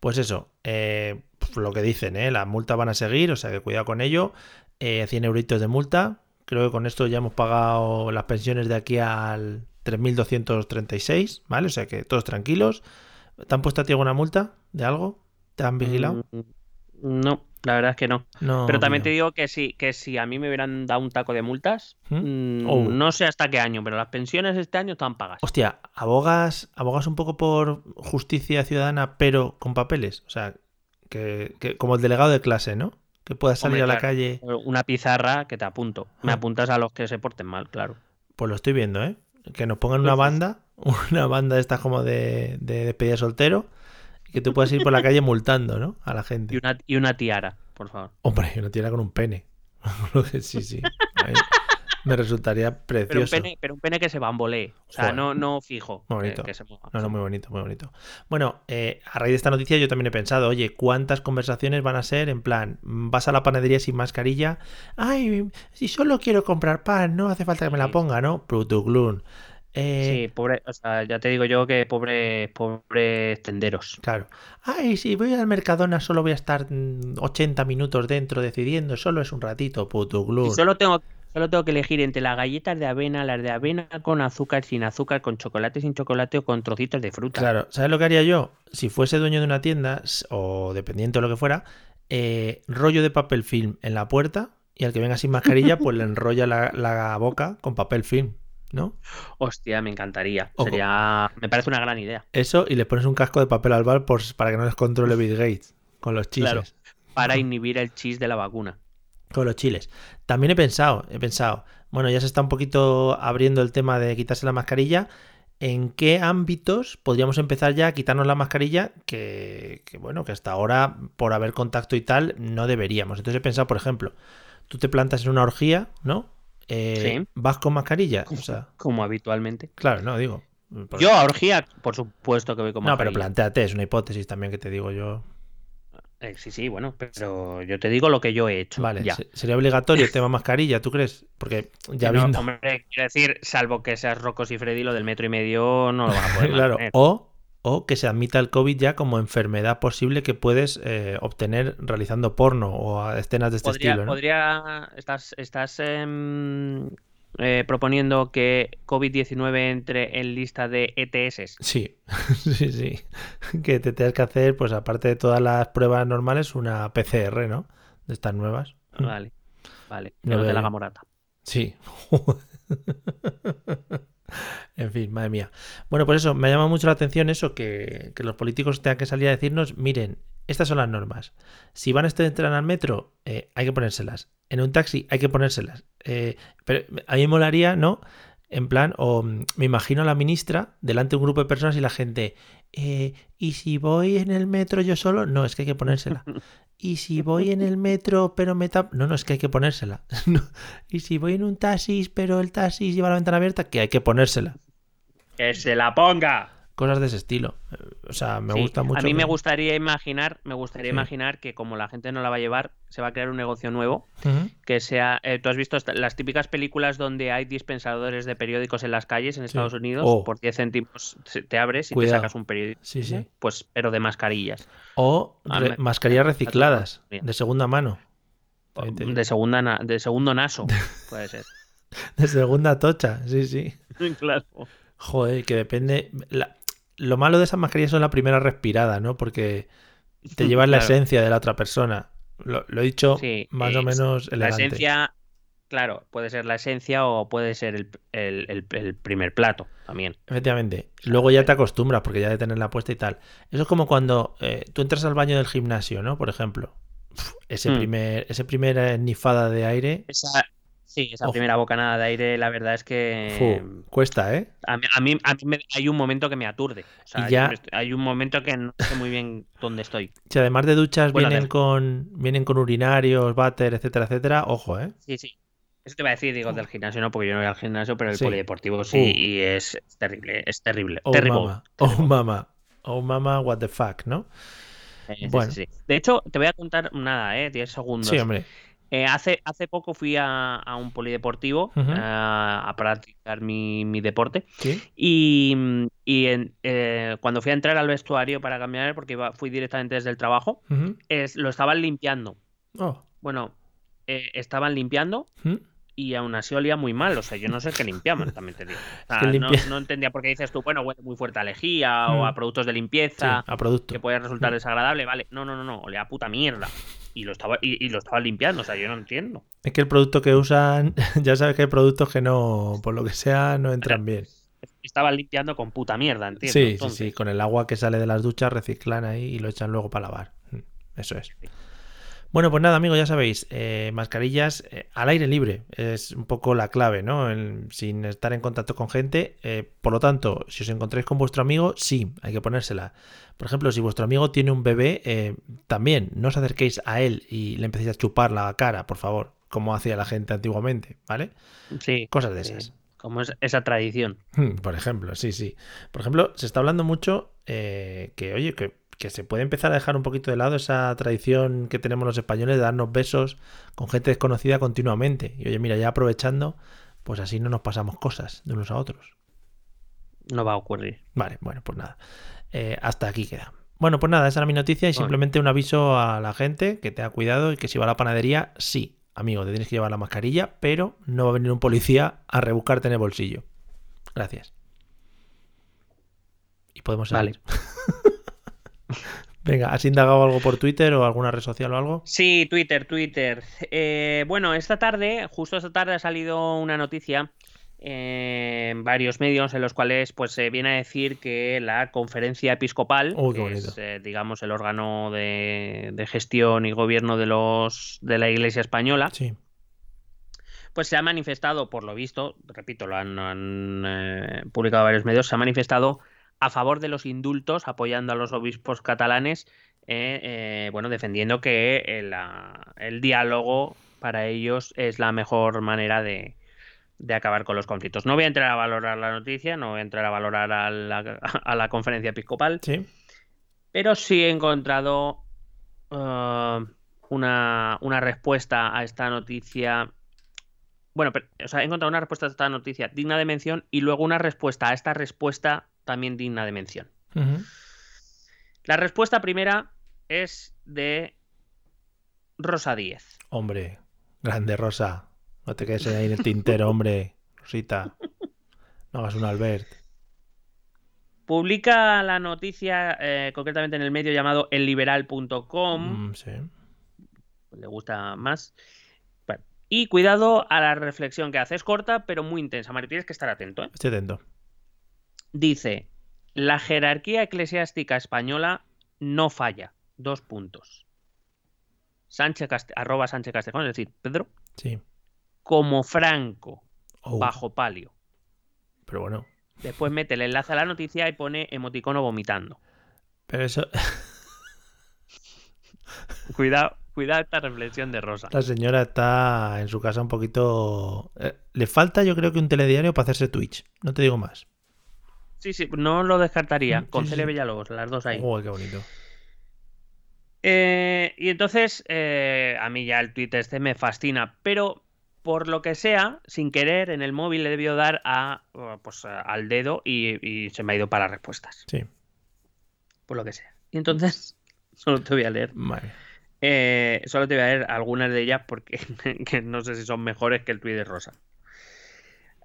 Speaker 1: Pues eso, eh, lo que dicen, ¿eh? las multas van a seguir, o sea que cuidado con ello. Eh, 100 euritos de multa. Creo que con esto ya hemos pagado las pensiones de aquí al 3.236, ¿vale? O sea que todos tranquilos. ¿Te han puesto a ti alguna multa de algo? ¿Te han vigilado?
Speaker 2: Mm, No, la verdad es que no.
Speaker 1: No.
Speaker 2: Pero también te digo que sí, que si a mí me hubieran dado un taco de multas,
Speaker 1: ¿Mm?
Speaker 2: mm,
Speaker 1: Oh.
Speaker 2: no sé hasta qué año, pero las pensiones este año están pagas.
Speaker 1: Hostia, abogas, abogas un poco por justicia ciudadana, pero con papeles. O sea, que, que- como el delegado de clase, ¿no? Que puedas salir
Speaker 2: Hombre,
Speaker 1: a la
Speaker 2: claro.
Speaker 1: calle.
Speaker 2: Una pizarra que te apunto. Me
Speaker 1: Ah.
Speaker 2: apuntas a los que se porten mal, claro.
Speaker 1: Pues lo estoy viendo, ¿eh? Que nos pongan una banda, [laughs] una banda de estas como de, de despedida soltero, y que tú puedas ir por la calle multando, ¿no? A la gente.
Speaker 2: Y una, y una tiara, por favor.
Speaker 1: Hombre, y una tira con un pene. [laughs] Sí, sí. [laughs] me resultaría
Speaker 2: Pero un,
Speaker 1: precioso.
Speaker 2: pene, pero un pene que se bambolee. O sea,
Speaker 1: Joder.
Speaker 2: no, no fijo.
Speaker 1: Muy
Speaker 2: que-
Speaker 1: bonito.
Speaker 2: que se mueva.
Speaker 1: No, no, muy bonito, muy bonito. Bueno, eh, a raíz de esta noticia yo también he pensado, oye, ¿cuántas conversaciones van a ser en plan, vas a la panadería sin mascarilla? Ay, si solo quiero comprar pan, no hace falta que me la ponga, ¿no? Brutuglun. Eh,
Speaker 2: Sí, pobre, o sea, ya te digo yo que pobre, pobres tenderos.
Speaker 1: Claro. Ay, si voy al Mercadona solo voy a estar mm, 80 minutos dentro decidiendo, solo es un ratito, puto glue.
Speaker 2: solo tengo, solo tengo que elegir entre las galletas de avena, las de avena con azúcar, sin azúcar, con chocolate, sin chocolate o con trocitos de fruta.
Speaker 1: Claro, ¿sabes lo que haría yo? Si fuese dueño de una tienda o dependiente de lo que fuera, eh, rollo de papel film en la puerta y al que venga sin mascarilla, pues le [laughs] enrolla la, la boca con papel film, ¿no?
Speaker 2: Hostia, me encantaría.
Speaker 1: Ojo.
Speaker 2: Sería, me parece una gran idea.
Speaker 1: Eso y le pones un casco de papel albal por, para que no les controle Bill Gates con los chiles.
Speaker 2: Claro. Para [laughs] inhibir el chis de la vacuna.
Speaker 1: Con los chiles. También he pensado, he pensado, bueno, ya se está un poquito abriendo el tema de quitarse la mascarilla. ¿En qué ámbitos podríamos empezar ya a quitarnos la mascarilla? Que, que, bueno, que hasta ahora, por haber contacto y tal, no deberíamos. Entonces he pensado, por ejemplo, tú te plantas en una orgía, ¿no? Eh,
Speaker 2: Sí.
Speaker 1: ¿Vas con mascarilla? O sea,
Speaker 2: Como habitualmente.
Speaker 1: claro, no, digo.
Speaker 2: Yo a orgía, por supuesto que voy con
Speaker 1: no, pero
Speaker 2: mascarilla.
Speaker 1: planteate, es una hipótesis también que te digo yo.
Speaker 2: Eh, sí, sí, bueno, pero yo te digo lo que yo he hecho.
Speaker 1: Vale,
Speaker 2: ya.
Speaker 1: sería obligatorio el tema mascarilla, ¿tú crees? Porque ya
Speaker 2: No,
Speaker 1: viendo.
Speaker 2: hombre, quiero decir, salvo que seas Rocos y Freddy, lo del metro y medio no lo vas a poder [laughs]
Speaker 1: claro,
Speaker 2: mantener.
Speaker 1: o, o que se admita el COVID ya como enfermedad posible que puedes eh, obtener realizando porno o escenas de este
Speaker 2: podría,
Speaker 1: estilo, ¿no?
Speaker 2: podría- estás, estás em, eh, proponiendo que COVID-19 entre en lista de ETS.
Speaker 1: Sí, [laughs] sí, sí. Que te tengas que hacer, pues aparte de todas las pruebas normales, una PCR, ¿no? De estas nuevas.
Speaker 2: Vale, vale.
Speaker 1: Lo
Speaker 2: no
Speaker 1: veo
Speaker 2: la
Speaker 1: yo.
Speaker 2: haga morata.
Speaker 1: Sí. [laughs] En fin, madre mía. Bueno, por eso me llama mucho la atención eso, que, que los políticos tengan que salir a decirnos, miren, estas son las normas. Si van a este- entrar al metro, eh, hay que ponérselas. En un taxi hay que ponérselas. Eh, pero a mí me molaría, ¿no? En plan, o mm, me imagino a la ministra delante de un grupo de personas y la gente, eh, ¿y si voy en el metro yo solo? No, es que hay que ponérsela. [laughs] ¿Y si voy en el metro pero me tap... No, no, es que hay que ponérsela. [laughs] ¿Y si voy en un taxis pero el taxis lleva la ventana abierta? Que hay que ponérsela.
Speaker 2: ¡Que se la ponga!
Speaker 1: Cosas de ese estilo. O sea, me
Speaker 2: Sí,
Speaker 1: gusta mucho.
Speaker 2: A mí me gustaría imaginar, me gustaría
Speaker 1: Sí.
Speaker 2: imaginar que como la gente no la va a llevar, se va a crear un negocio nuevo que sea. eh, Tú has visto las típicas películas donde hay dispensadores de periódicos en las calles en Estados Unidos.
Speaker 1: Oh.
Speaker 2: Por 10 céntimos te abres y
Speaker 1: Cuidado.
Speaker 2: te sacas un periódico.
Speaker 1: Sí, sí.
Speaker 2: Pues, pero de mascarillas.
Speaker 1: O re- mascarillas recicladas, de segunda mano.
Speaker 2: De segunda de segundo naso, [laughs] puede ser.
Speaker 1: De segunda tocha, sí, sí. [laughs]
Speaker 2: claro.
Speaker 1: Joder, que depende. la- Lo malo de esas mascarillas son la primera respirada, ¿no? Porque te llevas la esencia de la otra persona. Lo, lo he dicho
Speaker 2: Sí,
Speaker 1: más o menos
Speaker 2: La
Speaker 1: elegante.
Speaker 2: esencia, claro, puede ser la esencia o puede ser el, el- el- el primer plato también.
Speaker 1: Efectivamente. Luego ya te acostumbras porque ya de tenerla puesta y tal. Eso es como cuando eh, tú entras al baño del gimnasio, ¿no? Por ejemplo. Uf, ese
Speaker 2: Hmm.
Speaker 1: primer, ese primer eh, nifada de aire.
Speaker 2: Esa, sí, esa
Speaker 1: Ojo.
Speaker 2: primera bocanada de aire, la verdad es que
Speaker 1: fu, cuesta, ¿eh?
Speaker 2: a mí, a mí, a mí me- hay un momento que me aturde. O sea,
Speaker 1: Y ya-
Speaker 2: hay un momento que no sé muy bien dónde estoy. [laughs]
Speaker 1: Si además de duchas
Speaker 2: Bueno,
Speaker 1: vienen
Speaker 2: de-
Speaker 1: con vienen con urinarios, váter, etcétera, etcétera, ojo, ¿eh?
Speaker 2: Sí, sí. Eso te iba a decir, digo, del gimnasio no, porque yo no voy al gimnasio, pero el
Speaker 1: Sí.
Speaker 2: polideportivo sí,
Speaker 1: Uh.
Speaker 2: y es, es terrible, es terrible.
Speaker 1: Oh
Speaker 2: terrible.
Speaker 1: mama, oh mama, oh mama, what the fuck, ¿no?
Speaker 2: Eh, sí,
Speaker 1: Bueno.
Speaker 2: sí, sí. De hecho, te voy a contar nada, ¿eh? 10 segundos.
Speaker 1: Sí, hombre.
Speaker 2: Eh, hace, hace poco fui a, a un polideportivo eh, a practicar mi, mi deporte
Speaker 1: Sí.
Speaker 2: y, mm, y en- eh, cuando fui a entrar al vestuario para cambiar, porque iba- fui directamente desde el trabajo, es, lo estaban limpiando.
Speaker 1: Oh.
Speaker 2: Bueno, eh, estaban limpiando
Speaker 1: ¿Mm?
Speaker 2: y aún así olía muy mal. O sea, yo no sé qué limpiaban, también te digo. [laughs] O sea, no, entendía por qué dices tú, bueno, huele muy fuerte a lejía o
Speaker 1: Mm.
Speaker 2: a productos de
Speaker 1: Sí,
Speaker 2: limpieza
Speaker 1: a producto.
Speaker 2: que puede resultar desagradable. Vale, no, no, no, no, olía a puta mierda. Y lo estaba, y, y lo estaba limpiando, o sea, yo no entiendo.
Speaker 1: Es que el producto que usan, [laughs] ya sabes que hay productos que no, por lo que sea, no entran bien.
Speaker 2: Estaban limpiando con puta mierda, entiendo.
Speaker 1: Sí, sí,
Speaker 2: entonces.
Speaker 1: sí, con el agua que sale de las duchas reciclan ahí y lo echan luego para lavar. Mm, Eso es. Bueno, pues nada, amigos, ya sabéis, eh, mascarillas eh, al aire libre es un poco la clave, ¿no? El- sin estar en contacto con gente. eh, por lo tanto, si os encontráis con vuestro amigo, sí, hay que ponérsela. Por ejemplo, si vuestro amigo tiene un bebé, también no os acerquéis a él y le empecéis a chupar la cara, por favor, como hacía la gente antiguamente, ¿vale?
Speaker 2: Sí,
Speaker 1: Cosas de esas.
Speaker 2: como es esa tradición. [laughs]
Speaker 1: Por ejemplo, sí, sí. Por ejemplo, se está hablando mucho que, oye, que, que se puede empezar a dejar un poquito de lado esa tradición que tenemos los españoles de darnos besos con gente desconocida continuamente. Y oye, mira, ya aprovechando, pues así no nos pasamos cosas de unos a otros.
Speaker 2: No va a ocurrir.
Speaker 1: Vale, bueno, pues nada. Eh, hasta aquí queda. Bueno, pues nada, esa era mi noticia y
Speaker 2: Bueno.
Speaker 1: simplemente un aviso a la gente que tenga cuidado y que si va a la panadería, sí, amigo, te tienes que llevar la mascarilla, pero no va a venir un policía a rebuscarte en el bolsillo. Gracias. Y podemos
Speaker 2: Vale. [laughs]
Speaker 1: Venga, ¿has indagado algo por Twitter o alguna red social o algo?
Speaker 2: Sí, Twitter, Twitter. Eh, bueno, esta tarde, justo esta tarde ha salido una noticia en varios medios en los cuales pues se viene a decir que la conferencia episcopal, que es eh, digamos el órgano de, de gestión y gobierno de los de la Iglesia española,
Speaker 1: Sí.
Speaker 2: pues se ha manifestado, por lo visto, repito, lo han, han, eh, publicado varios medios, se ha manifestado a favor de los indultos, apoyando a los obispos catalanes, eh, eh, bueno, defendiendo que el, la- el diálogo para ellos es la mejor manera de, de acabar con los conflictos. No voy a entrar a valorar la noticia, no voy a entrar a valorar a la, a la conferencia episcopal,
Speaker 1: Sí.
Speaker 2: pero sí he encontrado eh, una, una respuesta a esta noticia. Bueno, pero, o sea, he encontrado una respuesta a esta noticia digna de mención y luego una respuesta a esta respuesta también digna de mención. La respuesta primera es de Rosa 10.
Speaker 1: Hombre, grande Rosa. No te quedes ahí en el tintero, [laughs] hombre. Rosita. No hagas un Albert.
Speaker 2: Publica la noticia eh, concretamente en el medio llamado elliberal.com.
Speaker 1: Mm, sí.
Speaker 2: le gusta más. Bueno, y cuidado a la reflexión que hace. Es corta, pero muy intensa. Mario, tienes que estar atento. ¿eh?
Speaker 1: Estoy atento.
Speaker 2: Dice: La jerarquía eclesiástica española no falla. Dos puntos. Sánchez Caste- arroba Sánchez Castejón, es decir, Pedro,
Speaker 1: Sí.
Speaker 2: como Franco,
Speaker 1: Oh,
Speaker 2: bajo palio.
Speaker 1: Pero bueno.
Speaker 2: Después mete el enlace a la noticia y pone emoticono vomitando.
Speaker 1: Pero eso. [laughs]
Speaker 2: Cuidado, cuidado esta reflexión de Rosa.
Speaker 1: La señora está en su casa un poquito. eh, le falta, yo creo que un telediario para hacerse Twitch. No te digo más.
Speaker 2: Sí, sí, no lo descartaría. Con
Speaker 1: sí,
Speaker 2: Cele
Speaker 1: sí.
Speaker 2: Villalobos, las dos ahí.
Speaker 1: Uy, qué bonito.
Speaker 2: Eh, y entonces, eh, a mí ya el tweet este me fascina, pero por lo que sea, sin querer, en el móvil le debió dar a, uh, pues, al dedo y, y se me ha ido para respuestas,
Speaker 1: Sí.
Speaker 2: por lo que sea. Y entonces, [laughs] solo te voy a leer,
Speaker 1: Vale.
Speaker 2: eh, solo te voy a leer algunas de ellas porque [laughs] que no sé si son mejores que el de Rosa.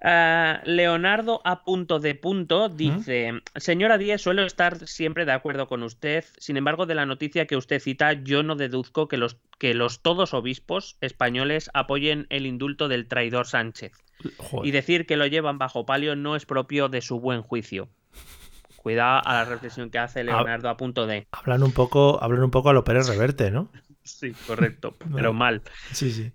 Speaker 2: Ah, Leonardo a punto de punto dice, señora Díez, suelo estar siempre de acuerdo con usted, sin embargo, de la noticia que usted cita, yo no deduzco que los, que los todos obispos españoles apoyen el indulto del traidor Sánchez.
Speaker 1: Joder.
Speaker 2: Y decir que lo llevan bajo palio no es propio de su buen juicio. Cuidado a la reflexión que hace Leonardo a punto de...
Speaker 1: Hablan un poco, hablan un poco a lo Pérez Reverte, ¿no? [laughs]
Speaker 2: Sí, correcto, pero mal.
Speaker 1: Sí, sí.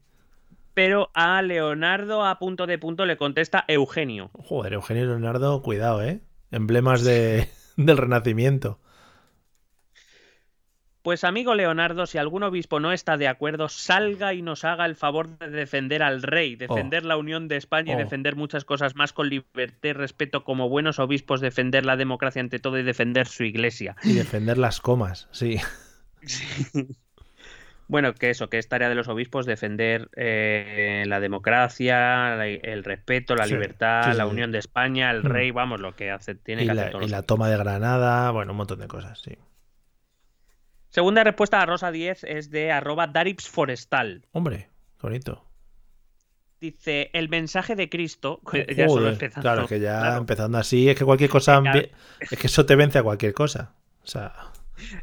Speaker 2: Pero a Leonardo a punto de punto le contesta Eugenio.
Speaker 1: Joder, Eugenio y Leonardo, cuidado, ¿eh? Emblemas de, [laughs] del Renacimiento.
Speaker 2: Pues amigo Leonardo, si algún obispo no está de acuerdo, salga y nos haga el favor de defender al rey, defender la unión de España y
Speaker 1: Oh.
Speaker 2: defender muchas cosas más con libertad y respeto como buenos obispos, defender la democracia ante todo y defender su iglesia.
Speaker 1: Y defender las comas, sí. [laughs] [laughs]
Speaker 2: Bueno, que eso, que es tarea de los obispos defender eh, la democracia, la- el respeto, la
Speaker 1: Sí,
Speaker 2: libertad,
Speaker 1: sí, sí,
Speaker 2: la unión de España, el
Speaker 1: Mm.
Speaker 2: rey, vamos, lo que hace, tiene
Speaker 1: Y
Speaker 2: que
Speaker 1: la,
Speaker 2: hacer todos
Speaker 1: y
Speaker 2: los
Speaker 1: la toma de Granada, bueno, un montón de cosas, sí.
Speaker 2: Segunda respuesta a Rosa 10 es de arroba Forestal.
Speaker 1: Hombre, bonito.
Speaker 2: Dice, el mensaje de Cristo... [laughs] ya solo
Speaker 1: Joder,
Speaker 2: empezando,
Speaker 1: claro, que ya
Speaker 2: claro,
Speaker 1: empezando así, es que cualquier cosa. Es que eso te vence a cualquier cosa. O sea,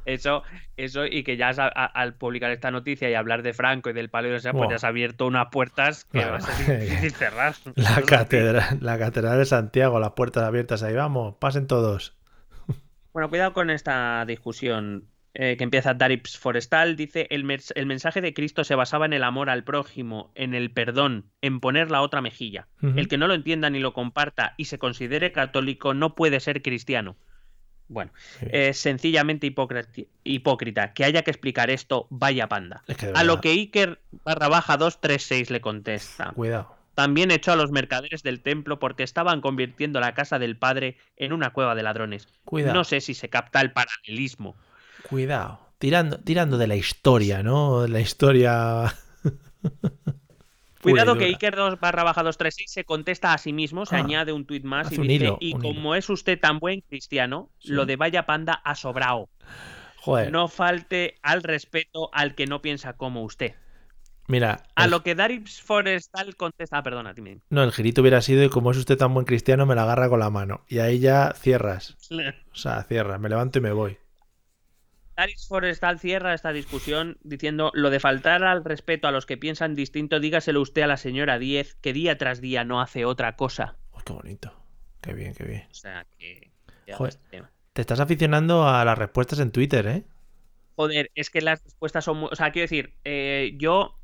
Speaker 2: Eso, eso, y que ya a- al publicar esta noticia y hablar de Franco y del y lo que sea, pues ya se ha abierto unas puertas que
Speaker 1: Claro.
Speaker 2: va a ser difícil [laughs] cerrar.
Speaker 1: la catedral, la catedral de Santiago, las puertas abiertas ahí, vamos, pasen todos.
Speaker 2: Bueno, cuidado con esta discusión eh, que empieza Darips Forestal. Dice, el, mensaje de Cristo se basaba en el amor al prójimo, en el perdón, en poner la otra mejilla. El que no lo entienda ni lo comparta y se considere católico no puede ser cristiano. Bueno, es sencillamente hipócrita. Que haya que explicar esto, vaya panda.
Speaker 1: Es que de
Speaker 2: A lo que Iker barra baja 236 le contesta.
Speaker 1: Cuidado.
Speaker 2: También echó a los mercaderes del templo porque estaban convirtiendo la casa del padre en una cueva de ladrones.
Speaker 1: Cuidado.
Speaker 2: No sé si se capta el paralelismo.
Speaker 1: Cuidado. Tirando, tirando de la historia, ¿no? De la historia. [laughs]
Speaker 2: Cuidado que. Iker 2 barra baja 236 se contesta a sí mismo, se
Speaker 1: Ah,
Speaker 2: añade un tuit más y dice,
Speaker 1: hilo,
Speaker 2: y como es usted tan buen cristiano,
Speaker 1: Sí.
Speaker 2: lo de vaya panda ha sobrado.
Speaker 1: Joder.
Speaker 2: No falte al respeto al que no piensa como usted.
Speaker 1: Mira.
Speaker 2: A
Speaker 1: el-
Speaker 2: lo que Darius Forestal contesta, ah, perdona, dime.
Speaker 1: No, el girito hubiera sido y como es usted tan buen cristiano, me la agarra con la mano. Y ahí ya cierras. [laughs] O sea, cierras. Me levanto y me voy.
Speaker 2: Darius Forestal cierra esta discusión diciendo lo de faltar al respeto a los que piensan distinto, dígaselo usted a la señora Diez, que día tras día no hace otra cosa.
Speaker 1: Uy, qué bonito. Qué bien, qué bien.
Speaker 2: O sea, que...
Speaker 1: Joder.
Speaker 2: este tema.
Speaker 1: Te estás aficionando a las respuestas en Twitter, ¿eh?
Speaker 2: Joder, es que las respuestas son muy... O sea, quiero decir, eh, yo...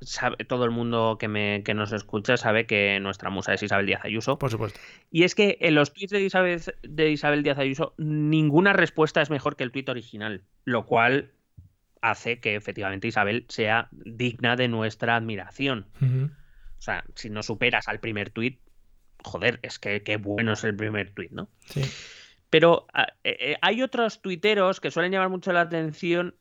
Speaker 2: sabe- todo el mundo que, me, que nos escucha sabe que nuestra musa es Isabel Díaz Ayuso.
Speaker 1: Por supuesto.
Speaker 2: Y es que en los tweets de Isabel, de Isabel Díaz Ayuso ninguna respuesta es mejor que el tweet original, lo cual hace que efectivamente Isabel sea digna de nuestra admiración. O sea, si no superas al primer tweet, joder, es que qué bueno es el primer tweet, ¿no?
Speaker 1: Sí.
Speaker 2: Pero ah, eh, eh, hay otros tuiteros que suelen llamar mucho la atención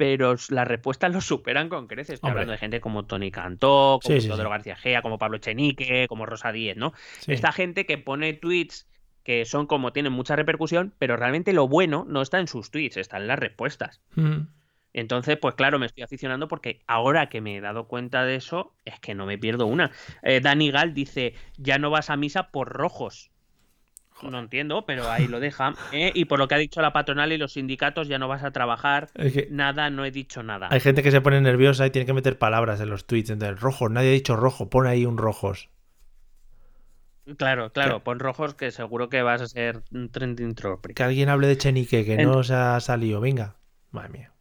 Speaker 2: pero las respuestas los superan con creces. Estoy hablando de gente como Tony Cantó, como
Speaker 1: Sí, sí,
Speaker 2: Teodoro
Speaker 1: sí.
Speaker 2: García Gea, como Pablo Chenique, como Rosa Díez, ¿no? Esta gente que pone tweets que son como tienen mucha repercusión, pero realmente lo bueno no está en sus tweets, está en las respuestas.
Speaker 1: Mm.
Speaker 2: Entonces, pues claro, me estoy aficionando porque ahora que me he dado cuenta de eso, es que no me pierdo una. Eh, Dani Gal dice, ya no vas a misa por rojos. No entiendo, pero ahí lo deja. [laughs] ¿eh? Y por lo que ha dicho la patronal y los sindicatos, ya no vas a trabajar.
Speaker 1: Es que
Speaker 2: Nada, no he dicho nada.
Speaker 1: hay gente que se pone nerviosa y tiene que meter palabras en los tweets. Entonces, rojos, nadie ha dicho rojo, pon ahí un rojos.
Speaker 2: Claro, claro, pon rojos que seguro que vas a ser un trending topic.
Speaker 1: Que alguien hable de Chenique, que
Speaker 2: En-
Speaker 1: no se ha salido. Venga. Madre mía.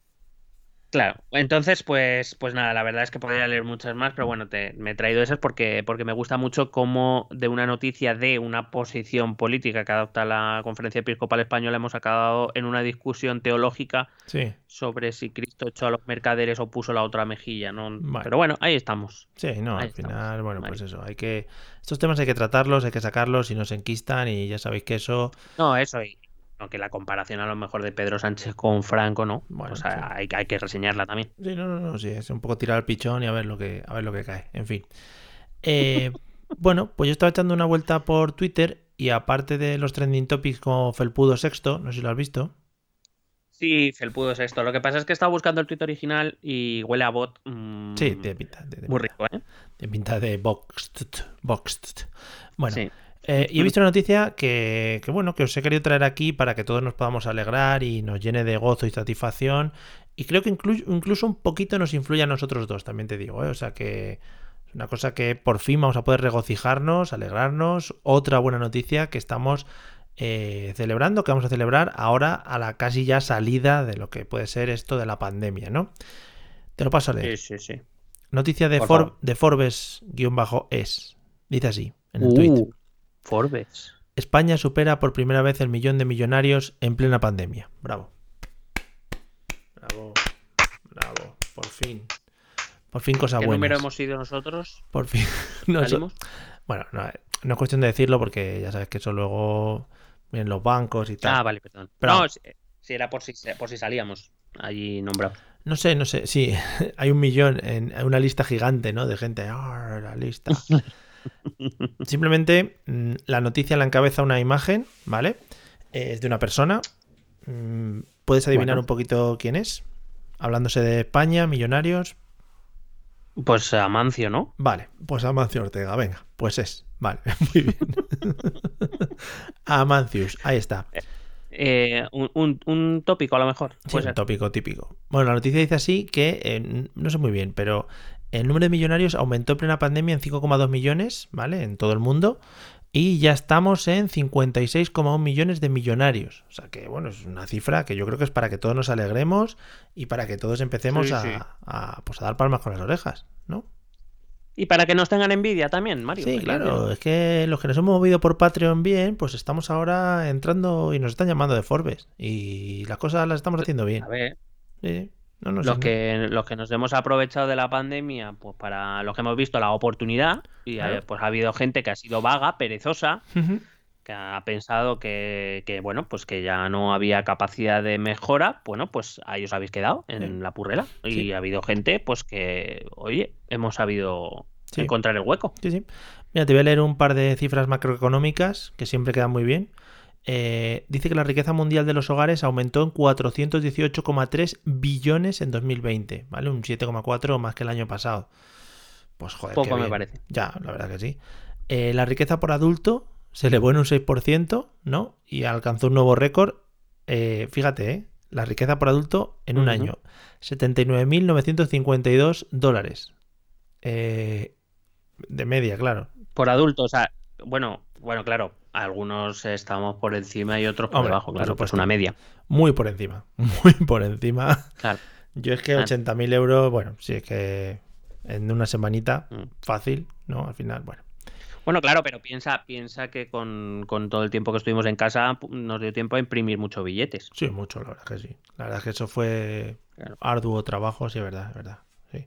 Speaker 2: Claro, entonces pues, pues nada, la verdad es que podría leer muchas más, pero bueno, te, me he traído esas porque, porque me gusta mucho cómo de una noticia de una posición política que adopta la Conferencia Episcopal Española hemos acabado en una discusión teológica
Speaker 1: Sí,
Speaker 2: sobre si Cristo echó a los mercaderes o puso la otra mejilla, ¿no?
Speaker 1: Vale.
Speaker 2: Pero bueno, ahí estamos.
Speaker 1: sí, no,
Speaker 2: Ahí
Speaker 1: al
Speaker 2: estamos.
Speaker 1: final, bueno,
Speaker 2: Vale.
Speaker 1: pues eso. Hay que. Estos temas hay que tratarlos, hay que sacarlos y no se enquistan. Y ya sabéis que eso.
Speaker 2: No, eso y aunque la comparación a lo mejor de Pedro Sánchez con Franco, ¿no?
Speaker 1: Bueno,
Speaker 2: o sea,
Speaker 1: sí.
Speaker 2: hay, hay que reseñarla también.
Speaker 1: Sí, no, no, no, sí, es un poco tirar al pichón y a ver lo que, a ver lo que cae. En fin. Eh, [laughs] bueno, pues yo estaba echando una vuelta por Twitter y aparte de los trending topics como Felpudo Sexto, no sé si lo has visto.
Speaker 2: Sí, Felpudo es esto. Lo que pasa es que estaba buscando el tweet original y huele a bot. mm,
Speaker 1: Sí, tiene pinta. Tiene
Speaker 2: Muy
Speaker 1: pinta,
Speaker 2: rico, ¿eh?
Speaker 1: tiene pinta de boxed. boxed. Bueno,
Speaker 2: Sí.
Speaker 1: Eh, y he visto una noticia que, que, bueno, que os he querido traer aquí para que todos nos podamos alegrar y nos llene de gozo y satisfacción. Y creo que inclu- incluso un poquito nos influye a nosotros dos, también te digo, ¿eh? O sea que es una cosa que por fin vamos a poder regocijarnos, alegrarnos. Otra buena noticia que estamos eh, celebrando, que vamos a celebrar ahora a la casi ya salida de lo que puede ser esto de la pandemia, ¿no? Te lo paso a leer.
Speaker 2: Sí, sí, sí.
Speaker 1: Noticia de, For- de Forbes-es. Dice así, en el tweet.
Speaker 2: Forbes.
Speaker 1: España supera por primera vez el millón de millonarios en plena pandemia. Bravo. Bravo. Bravo. Por fin. Por fin cosas
Speaker 2: ¿Qué
Speaker 1: buenas.
Speaker 2: número hemos sido nosotros?
Speaker 1: Por fin. [laughs] No. Bueno, no, no es cuestión de decirlo porque ya sabes que eso luego vienen los bancos y tal.
Speaker 2: Ah, vale, perdón.
Speaker 1: Pero-
Speaker 2: No, si, si era por si, por si salíamos allí nombrados.
Speaker 1: No sé, no sé. Sí, [laughs] hay un millón en en una lista gigante, ¿no? De gente. ¡Ah, la lista! [laughs] Simplemente mm, la noticia la encabeza una imagen, ¿vale? Eh, Es de una persona. Mm, ¿Puedes adivinar
Speaker 2: Bueno.
Speaker 1: un poquito quién es? Hablándose de España, millonarios.
Speaker 2: Pues Amancio, ¿no?
Speaker 1: Vale, pues Amancio Ortega, venga, pues es. Vale, [laughs] muy bien. [laughs] Amancius, ahí está.
Speaker 2: Eh, un, un- un tópico a lo mejor.
Speaker 1: Sí, un tópico típico. Bueno, la noticia dice así que, eh, no sé muy bien, pero el número de millonarios aumentó en plena pandemia en 5,2 millones, ¿vale? En todo el mundo. Y ya estamos en 56,1 millones de millonarios. O sea que, bueno, es una cifra que yo creo que es para que todos nos alegremos y para que todos empecemos
Speaker 2: Sí,
Speaker 1: a,
Speaker 2: sí.
Speaker 1: a, pues a dar palmas con las orejas, ¿no?
Speaker 2: Y para que nos tengan envidia también, Mario.
Speaker 1: Sí, claro, es que los que nos hemos movido por Patreon bien, pues estamos ahora entrando y nos están llamando de Forbes. Y las cosas las estamos haciendo bien.
Speaker 2: A ver,
Speaker 1: Sí, no, no sé,
Speaker 2: los que, los que nos hemos aprovechado de la pandemia, pues para los que hemos visto la oportunidad, y
Speaker 1: Claro.
Speaker 2: eh, pues ha habido gente que ha sido vaga, perezosa, que ha pensado que, que, bueno, pues que ya no había capacidad de mejora, bueno, pues ahí os habéis quedado en
Speaker 1: Sí.
Speaker 2: la purrela. Y
Speaker 1: Sí.
Speaker 2: ha habido gente, pues que, oye, hemos sabido
Speaker 1: Sí.
Speaker 2: encontrar el hueco.
Speaker 1: Sí, sí. Mira, te voy a leer un par de cifras macroeconómicas que siempre quedan muy bien. Eh, dice que la riqueza mundial de los hogares aumentó en 418,3 billones en 2020, ¿vale? Un 7,4 más que el año pasado. Pues joder,
Speaker 2: Poco me parece.
Speaker 1: Ya, la verdad que sí. Eh, la riqueza por adulto se elevó en un 6%, ¿no? Y alcanzó un nuevo récord. Eh, fíjate, ¿eh? La riqueza por adulto en un año. 79.952 dólares. De media, claro.
Speaker 2: Por adultos, o sea, bueno, bueno, claro, algunos estamos por encima y otros por
Speaker 1: Hombre,
Speaker 2: debajo, claro, pues una media.
Speaker 1: Muy por encima. [laughs] Muy por encima.
Speaker 2: Claro.
Speaker 1: Yo es que
Speaker 2: Ah.
Speaker 1: 80.000 euros, bueno, sí es que en una semanita,
Speaker 2: Mm.
Speaker 1: fácil, ¿no? Al final, bueno.
Speaker 2: Bueno, claro, pero piensa, piensa que con, con todo el tiempo que estuvimos en casa nos dio tiempo a imprimir muchos billetes.
Speaker 1: Sí, mucho, la verdad que sí. La verdad es que eso fue
Speaker 2: Claro.
Speaker 1: arduo trabajo, sí, es verdad, es verdad. sí.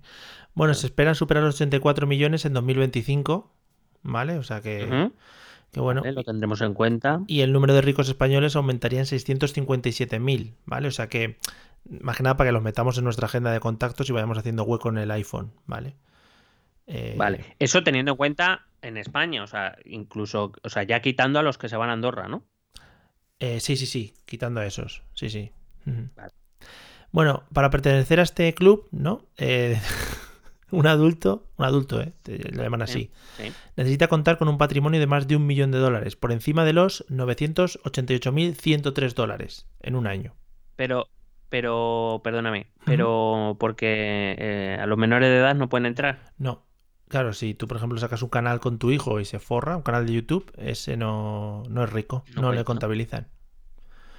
Speaker 1: Bueno, se esperan superar los 84 millones en 2025, ¿vale? O sea que. Que bueno.
Speaker 2: Vale, lo tendremos en cuenta.
Speaker 1: Y el número de ricos españoles aumentaría en 657.000, ¿vale? O sea que Más que nada para que los metamos en nuestra agenda de contactos y vayamos haciendo hueco en el iPhone, ¿vale? Eh,
Speaker 2: Vale. Eso teniendo en cuenta en España, o sea, incluso, o sea, ya quitando a los que se van a Andorra, ¿no?
Speaker 1: eh, sí, sí, sí, quitando a esos. Sí, sí.
Speaker 2: Vale.
Speaker 1: Bueno, para pertenecer a este club, ¿no? Eh, [laughs] un adulto, un adulto, ¿eh? Te- Lo llaman así.
Speaker 2: Sí.
Speaker 1: necesita contar con un patrimonio de más de un millón de dólares, por encima de los 988.103 dólares en un año.
Speaker 2: Pero, pero, perdóname, pero porque eh, a los menores de edad no pueden entrar.
Speaker 1: No. Claro, si tú, por ejemplo, sacas un canal con tu hijo y se forra, un canal de YouTube, ese no, no es rico,
Speaker 2: No
Speaker 1: le
Speaker 2: ¿no?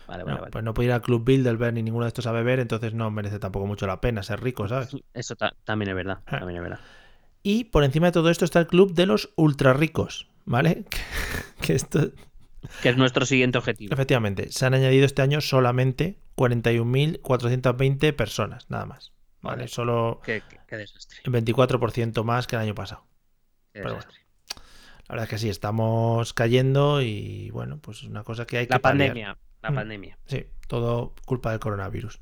Speaker 1: Contabilizan.
Speaker 2: Vale,
Speaker 1: No,
Speaker 2: vale, vale.
Speaker 1: Pues no puede ir al Club Bilderberg ni ninguno de estos a beber, entonces no merece tampoco mucho la pena ser rico, ¿sabes?
Speaker 2: Eso ta- también es verdad,
Speaker 1: Ah.
Speaker 2: también es verdad.
Speaker 1: Y por encima de todo esto está el Club de los Ultra Ricos, ¿vale? [laughs] que esto,
Speaker 2: Que es nuestro siguiente objetivo.
Speaker 1: efectivamente, se han añadido este año solamente 41.420 personas, nada más. ¿vale?
Speaker 2: Vale.
Speaker 1: Solo
Speaker 2: Qué, qué- qué desastre.
Speaker 1: el 24% más que el año pasado.
Speaker 2: qué
Speaker 1: Pero
Speaker 2: desastre.
Speaker 1: La verdad es que sí, estamos cayendo y bueno, pues es una cosa que hay
Speaker 2: La
Speaker 1: que paliar.
Speaker 2: pandemia, la
Speaker 1: Mm.
Speaker 2: pandemia.
Speaker 1: Sí, todo culpa del coronavirus.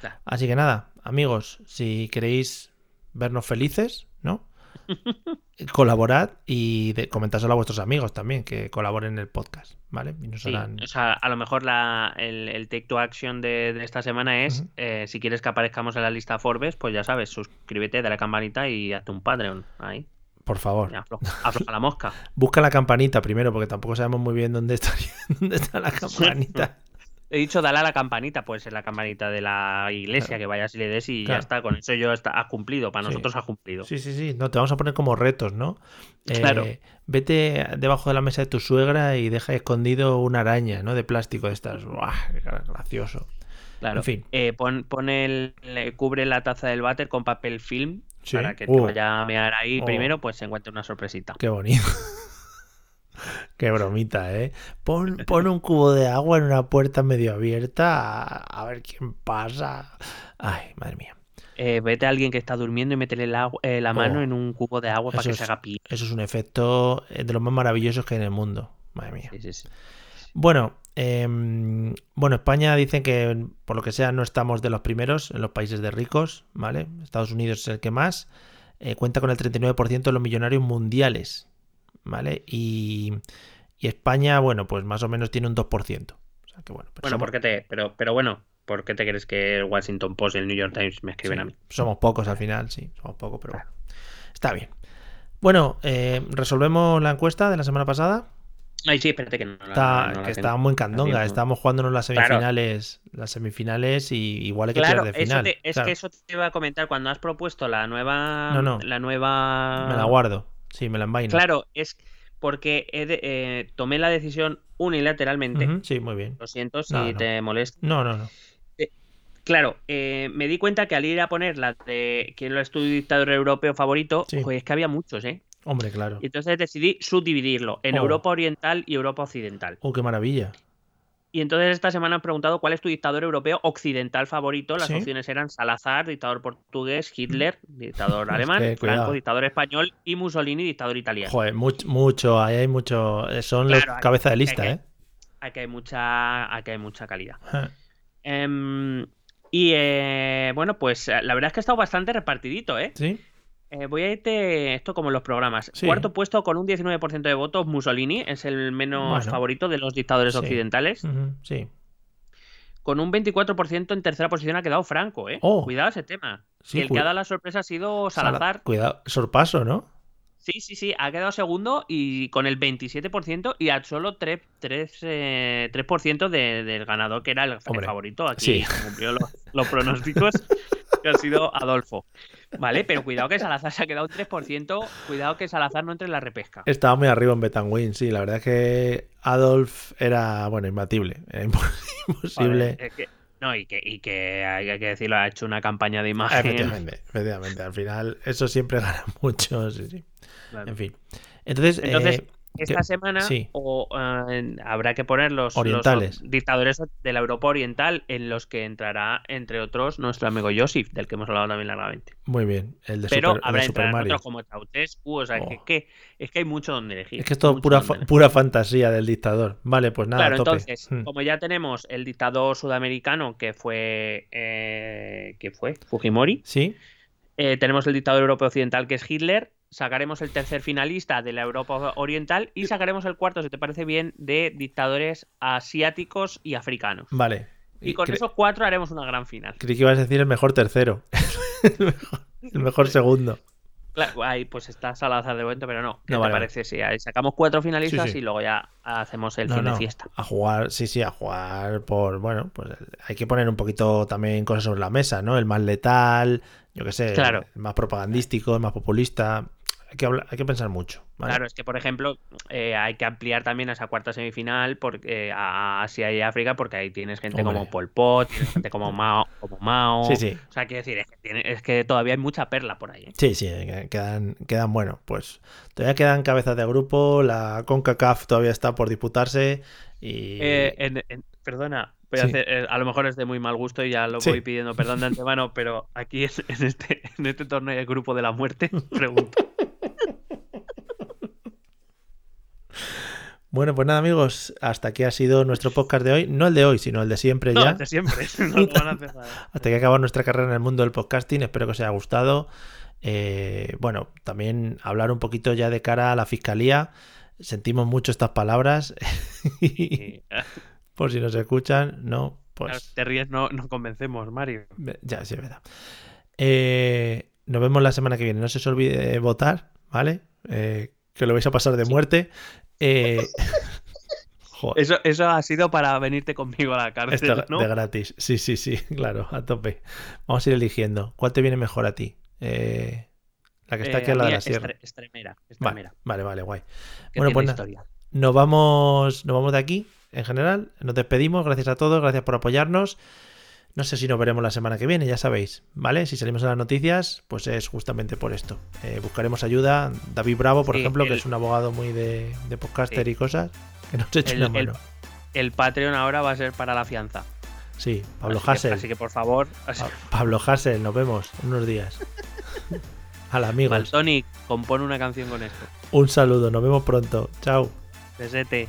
Speaker 2: Claro.
Speaker 1: Así que nada, amigos, si queréis vernos felices, ¿no? [laughs] Colaborad y de, comentárselo a vuestros amigos también, que colaboren en el podcast, ¿vale? Y nos
Speaker 2: Sí,
Speaker 1: harán-
Speaker 2: o sea, a lo mejor la, el, el take to action de, de esta semana es, eh, si quieres que aparezcamos en la lista Forbes, pues ya sabes, suscríbete, dale a la campanita y hazte un Patreon ahí.
Speaker 1: Por favor,
Speaker 2: afloja, afloja la mosca. [laughs]
Speaker 1: busca la campanita primero, porque tampoco sabemos muy bien dónde está, [laughs] dónde está la campanita. [laughs]
Speaker 2: He dicho dale a la campanita, pues en la campanita de la iglesia,
Speaker 1: Claro.
Speaker 2: que vayas y le des y
Speaker 1: Claro.
Speaker 2: ya está. Con eso yo está, has cumplido, para
Speaker 1: Sí.
Speaker 2: nosotros has cumplido.
Speaker 1: Sí, sí, sí. No, te vamos a poner como retos, ¿no? Eh,
Speaker 2: Claro.
Speaker 1: Vete debajo de la mesa de tu suegra y deja escondido una araña, ¿no? De plástico de estas. ¡Buah! Gracioso.
Speaker 2: Claro.
Speaker 1: En fin.
Speaker 2: Eh, pon, pon el, le- cubre la taza del váter con papel film
Speaker 1: Sí.
Speaker 2: para que te
Speaker 1: Uh.
Speaker 2: vaya a mear ahí
Speaker 1: Oh.
Speaker 2: primero, pues se encuentre una sorpresita.
Speaker 1: Qué bonito. [laughs] Qué bromita, ¿eh? Pon, pon un cubo de agua en una puerta medio abierta a, a ver quién pasa. Ay, madre mía.
Speaker 2: Eh, vete a alguien que está durmiendo y métele el agua- eh, la mano
Speaker 1: Oh.
Speaker 2: en un cubo de agua para que
Speaker 1: es-
Speaker 2: se haga pis.
Speaker 1: Eso es un efecto eh, de los más maravillosos que hay en el mundo. Madre mía.
Speaker 2: Sí, sí, sí.
Speaker 1: Bueno, em, bueno, España dicen que por lo que sea no estamos de los primeros en los países de ricos, ¿vale? Estados Unidos es el que más. eh, cuenta con el 39% de los millonarios mundiales, ¿vale? Y, y España, bueno, pues más o menos tiene un 2%. O sea que bueno, pero
Speaker 2: Bueno,
Speaker 1: somos,
Speaker 2: ¿por qué te, pero, pero bueno, ¿por qué te crees que el Washington Post y el New York Times me escriben
Speaker 1: sí,
Speaker 2: a mí?
Speaker 1: somos pocos al final, sí, somos pocos, pero bueno. Está bien. Bueno, eh, resolvemos la encuesta de la semana pasada.
Speaker 2: Ay, sí, espérate que no,
Speaker 1: Está-
Speaker 2: no
Speaker 1: que estábamos en Candonga, estábamos jugándonos las
Speaker 2: Claro.
Speaker 1: semifinales, las semifinales y igual hay que
Speaker 2: Claro,
Speaker 1: de final.
Speaker 2: te- es
Speaker 1: claro.
Speaker 2: que eso te iba a comentar cuando has propuesto la nueva.
Speaker 1: No, no.
Speaker 2: La nueva.
Speaker 1: Me la guardo. Sí, me la envaino.
Speaker 2: Claro, es porque he de- eh, tomé la decisión unilateralmente.
Speaker 1: Sí, muy bien.
Speaker 2: Lo siento si
Speaker 1: No,
Speaker 2: te molesta.
Speaker 1: No, no, no.
Speaker 2: Claro, eh, me di cuenta que al ir a poner la de quién es tu dictador europeo favorito,
Speaker 1: Sí.
Speaker 2: es que había muchos, ¿eh?
Speaker 1: Hombre, claro.
Speaker 2: Y entonces decidí subdividirlo en
Speaker 1: Oh.
Speaker 2: Europa Oriental y Europa Occidental.
Speaker 1: Oh, qué maravilla.
Speaker 2: Y entonces esta semana han preguntado cuál es tu dictador europeo occidental favorito. Las
Speaker 1: Sí.
Speaker 2: opciones eran Salazar, dictador portugués, Hitler, dictador [laughs]
Speaker 1: Es
Speaker 2: alemán,
Speaker 1: que,
Speaker 2: Franco, dictador español y Mussolini, dictador italiano.
Speaker 1: Joder, mucho, mucho, ahí hay mucho. eh, Son
Speaker 2: Claro,
Speaker 1: los
Speaker 2: hay-
Speaker 1: cabeza de
Speaker 2: hay
Speaker 1: lista,
Speaker 2: que-
Speaker 1: ¿eh?
Speaker 2: Aquí hay mucha, aquí hay mucha calidad. Em, y eh, bueno, pues eh, la verdad es que ha estado bastante repartidito, ¿eh?
Speaker 1: ¿Sí?
Speaker 2: Eh, voy a irte esto como en los programas.
Speaker 1: Sí.
Speaker 2: Cuarto puesto con un 19% de votos, Mussolini es el menos
Speaker 1: Bueno.
Speaker 2: favorito de los dictadores
Speaker 1: Sí.
Speaker 2: occidentales.
Speaker 1: Sí.
Speaker 2: Con un 24% en tercera posición ha quedado Franco, ¿eh?
Speaker 1: Oh.
Speaker 2: Cuidado ese tema.
Speaker 1: Sí,
Speaker 2: y el que ha dado la sorpresa ha sido
Speaker 1: Sala-
Speaker 2: Salazar.
Speaker 1: Cuidado, sorpaso, ¿no?
Speaker 2: Sí, sí, sí, ha quedado segundo y con el 27% y a solo 3%, 3, eh, 3% de- del ganador, que era el, favorito. Aquí
Speaker 1: sí.
Speaker 2: cumplió los, los pronósticos, [laughs] que ha sido Adolfo. Vale, pero cuidado que Salazar se ha quedado un 3%. Cuidado que Salazar no entre en la repesca.
Speaker 1: Estaba muy arriba en Betanwin, sí. La verdad es que Adolf era, bueno, imbatible. Era [laughs] imposible.
Speaker 2: Joder, es que- no, y que, y que hay, hay que decirlo, ha hecho una campaña de imagen.
Speaker 1: Efectivamente, efectivamente. Al final, eso siempre gana [laughs] mucho, sí, sí.
Speaker 2: Claro.
Speaker 1: En fin. Entonces,
Speaker 2: Entonces,
Speaker 1: eh,
Speaker 2: esta semana
Speaker 1: sí.
Speaker 2: o, eh, habrá que poner los, dictadores de la Europa Oriental en los que entrará, entre otros, nuestro amigo Joseph, del que hemos hablado también largamente.
Speaker 1: Muy bien, el de
Speaker 2: Pero
Speaker 1: Super, el de
Speaker 2: habrá
Speaker 1: Super Mario.
Speaker 2: otros como Ceausescu, o sea, que,
Speaker 1: Oh.
Speaker 2: que- es que hay mucho donde elegir.
Speaker 1: Es que es todo pura,
Speaker 2: donde
Speaker 1: fa-
Speaker 2: elegir.
Speaker 1: pura fantasía del dictador. Vale, pues nada,
Speaker 2: Claro,
Speaker 1: a tope.
Speaker 2: entonces,
Speaker 1: Mm.
Speaker 2: como ya tenemos el dictador sudamericano que fue. Eh, ¿Qué fue? Fujimori.
Speaker 1: ¿Sí?
Speaker 2: Eh, tenemos el dictador europeo occidental que es Hitler. Sacaremos el tercer finalista de la Europa Oriental y sacaremos el cuarto, si te parece bien, de dictadores asiáticos y africanos.
Speaker 1: Vale.
Speaker 2: Y con
Speaker 1: cre-
Speaker 2: esos cuatro haremos una gran final.
Speaker 1: Creí que ibas a decir el mejor tercero. [laughs] el, mejor, el mejor segundo.
Speaker 2: Claro, ahí pues está Salazar de momento, pero no. ¿Qué
Speaker 1: No,
Speaker 2: te
Speaker 1: vale,
Speaker 2: parece? Sí, ahí sacamos cuatro finalistas
Speaker 1: Sí, sí.
Speaker 2: y luego ya hacemos el
Speaker 1: No,
Speaker 2: fin
Speaker 1: no,
Speaker 2: de fiesta.
Speaker 1: A jugar, sí, sí, a jugar por. Bueno, pues hay que poner un poquito también cosas sobre la mesa, ¿no? El más letal, yo qué sé,
Speaker 2: Claro.
Speaker 1: el más propagandístico, el más populista. Hay que, hablar- hay que pensar mucho. ¿vale?
Speaker 2: Claro, es que por ejemplo eh, hay que ampliar también a esa cuarta semifinal porque, eh, a Asia y África porque ahí tienes gente
Speaker 1: Hombre.
Speaker 2: como Pol Pot, tienes gente como [laughs] Mao, como Mao.
Speaker 1: Sí, sí.
Speaker 2: O sea, quiero decir, es que, tiene- es que todavía hay mucha perla por ahí. ¿eh?
Speaker 1: Sí, sí, que- quedan, quedan bueno. Pues todavía quedan cabezas de grupo. La CONCACAF todavía está por disputarse. Y.
Speaker 2: Eh, en- en- perdona, voy a, hacer- eh, a lo mejor es de muy mal gusto y ya lo
Speaker 1: Sí.
Speaker 2: voy pidiendo perdón de antemano, pero aquí en, en este, en este torneo de grupo de la muerte, [laughs] pregunto.
Speaker 1: Bueno, pues nada, amigos. Hasta aquí ha sido nuestro podcast de hoy. No el de hoy, sino el de siempre
Speaker 2: No,
Speaker 1: ya.
Speaker 2: de siempre, [laughs] no. [laughs]
Speaker 1: Hasta que acaba nuestra carrera en el mundo del podcasting. Espero que os haya gustado. Eh, bueno, también hablar un poquito ya de cara a la fiscalía. Sentimos mucho estas palabras. [laughs] Por si nos escuchan, no,
Speaker 2: claro,
Speaker 1: pues
Speaker 2: si te ríes, no, no convencemos, Mario.
Speaker 1: ya, sí, es verdad. Eh, nos vemos la semana que viene. No se os olvide votar, ¿vale? Eh, que lo vais a pasar de muerte. Eh, [laughs] joder,
Speaker 2: Eso, eso ha sido para venirte conmigo a la cárcel,
Speaker 1: esto
Speaker 2: ¿no?
Speaker 1: de gratis. Sí, sí, sí, [laughs] claro, a tope. Vamos a ir eligiendo. ¿Cuál te viene mejor a ti? Eh, la que está
Speaker 2: Eh,
Speaker 1: aquí
Speaker 2: a
Speaker 1: al lado
Speaker 2: mí
Speaker 1: de la sierra.
Speaker 2: Estre- Extremera,
Speaker 1: Vale, vale, vale, guay. Bueno, pues
Speaker 2: historia.
Speaker 1: Nos vamos, nos vamos de aquí, en general. Nos despedimos. Gracias a todos, gracias por apoyarnos. No sé si nos veremos la semana que viene, ya sabéis, ¿vale? Si salimos en las noticias, pues es justamente por esto. Eh, buscaremos ayuda. David Bravo, por
Speaker 2: Sí,
Speaker 1: ejemplo, que es un abogado muy de, de podcaster
Speaker 2: Sí.
Speaker 1: y cosas, que nos eche
Speaker 2: El-
Speaker 1: una mano.
Speaker 2: El Patreon ahora va a ser para la fianza.
Speaker 1: Sí, Pablo
Speaker 2: así que,
Speaker 1: Hassel.
Speaker 2: así que por favor, así-
Speaker 1: Pa- Pablo Hassel, nos vemos en unos días. [laughs] Al amigo.
Speaker 2: Valtonic, compone una canción con esto.
Speaker 1: Un saludo, nos vemos pronto. Chao.
Speaker 2: Besete.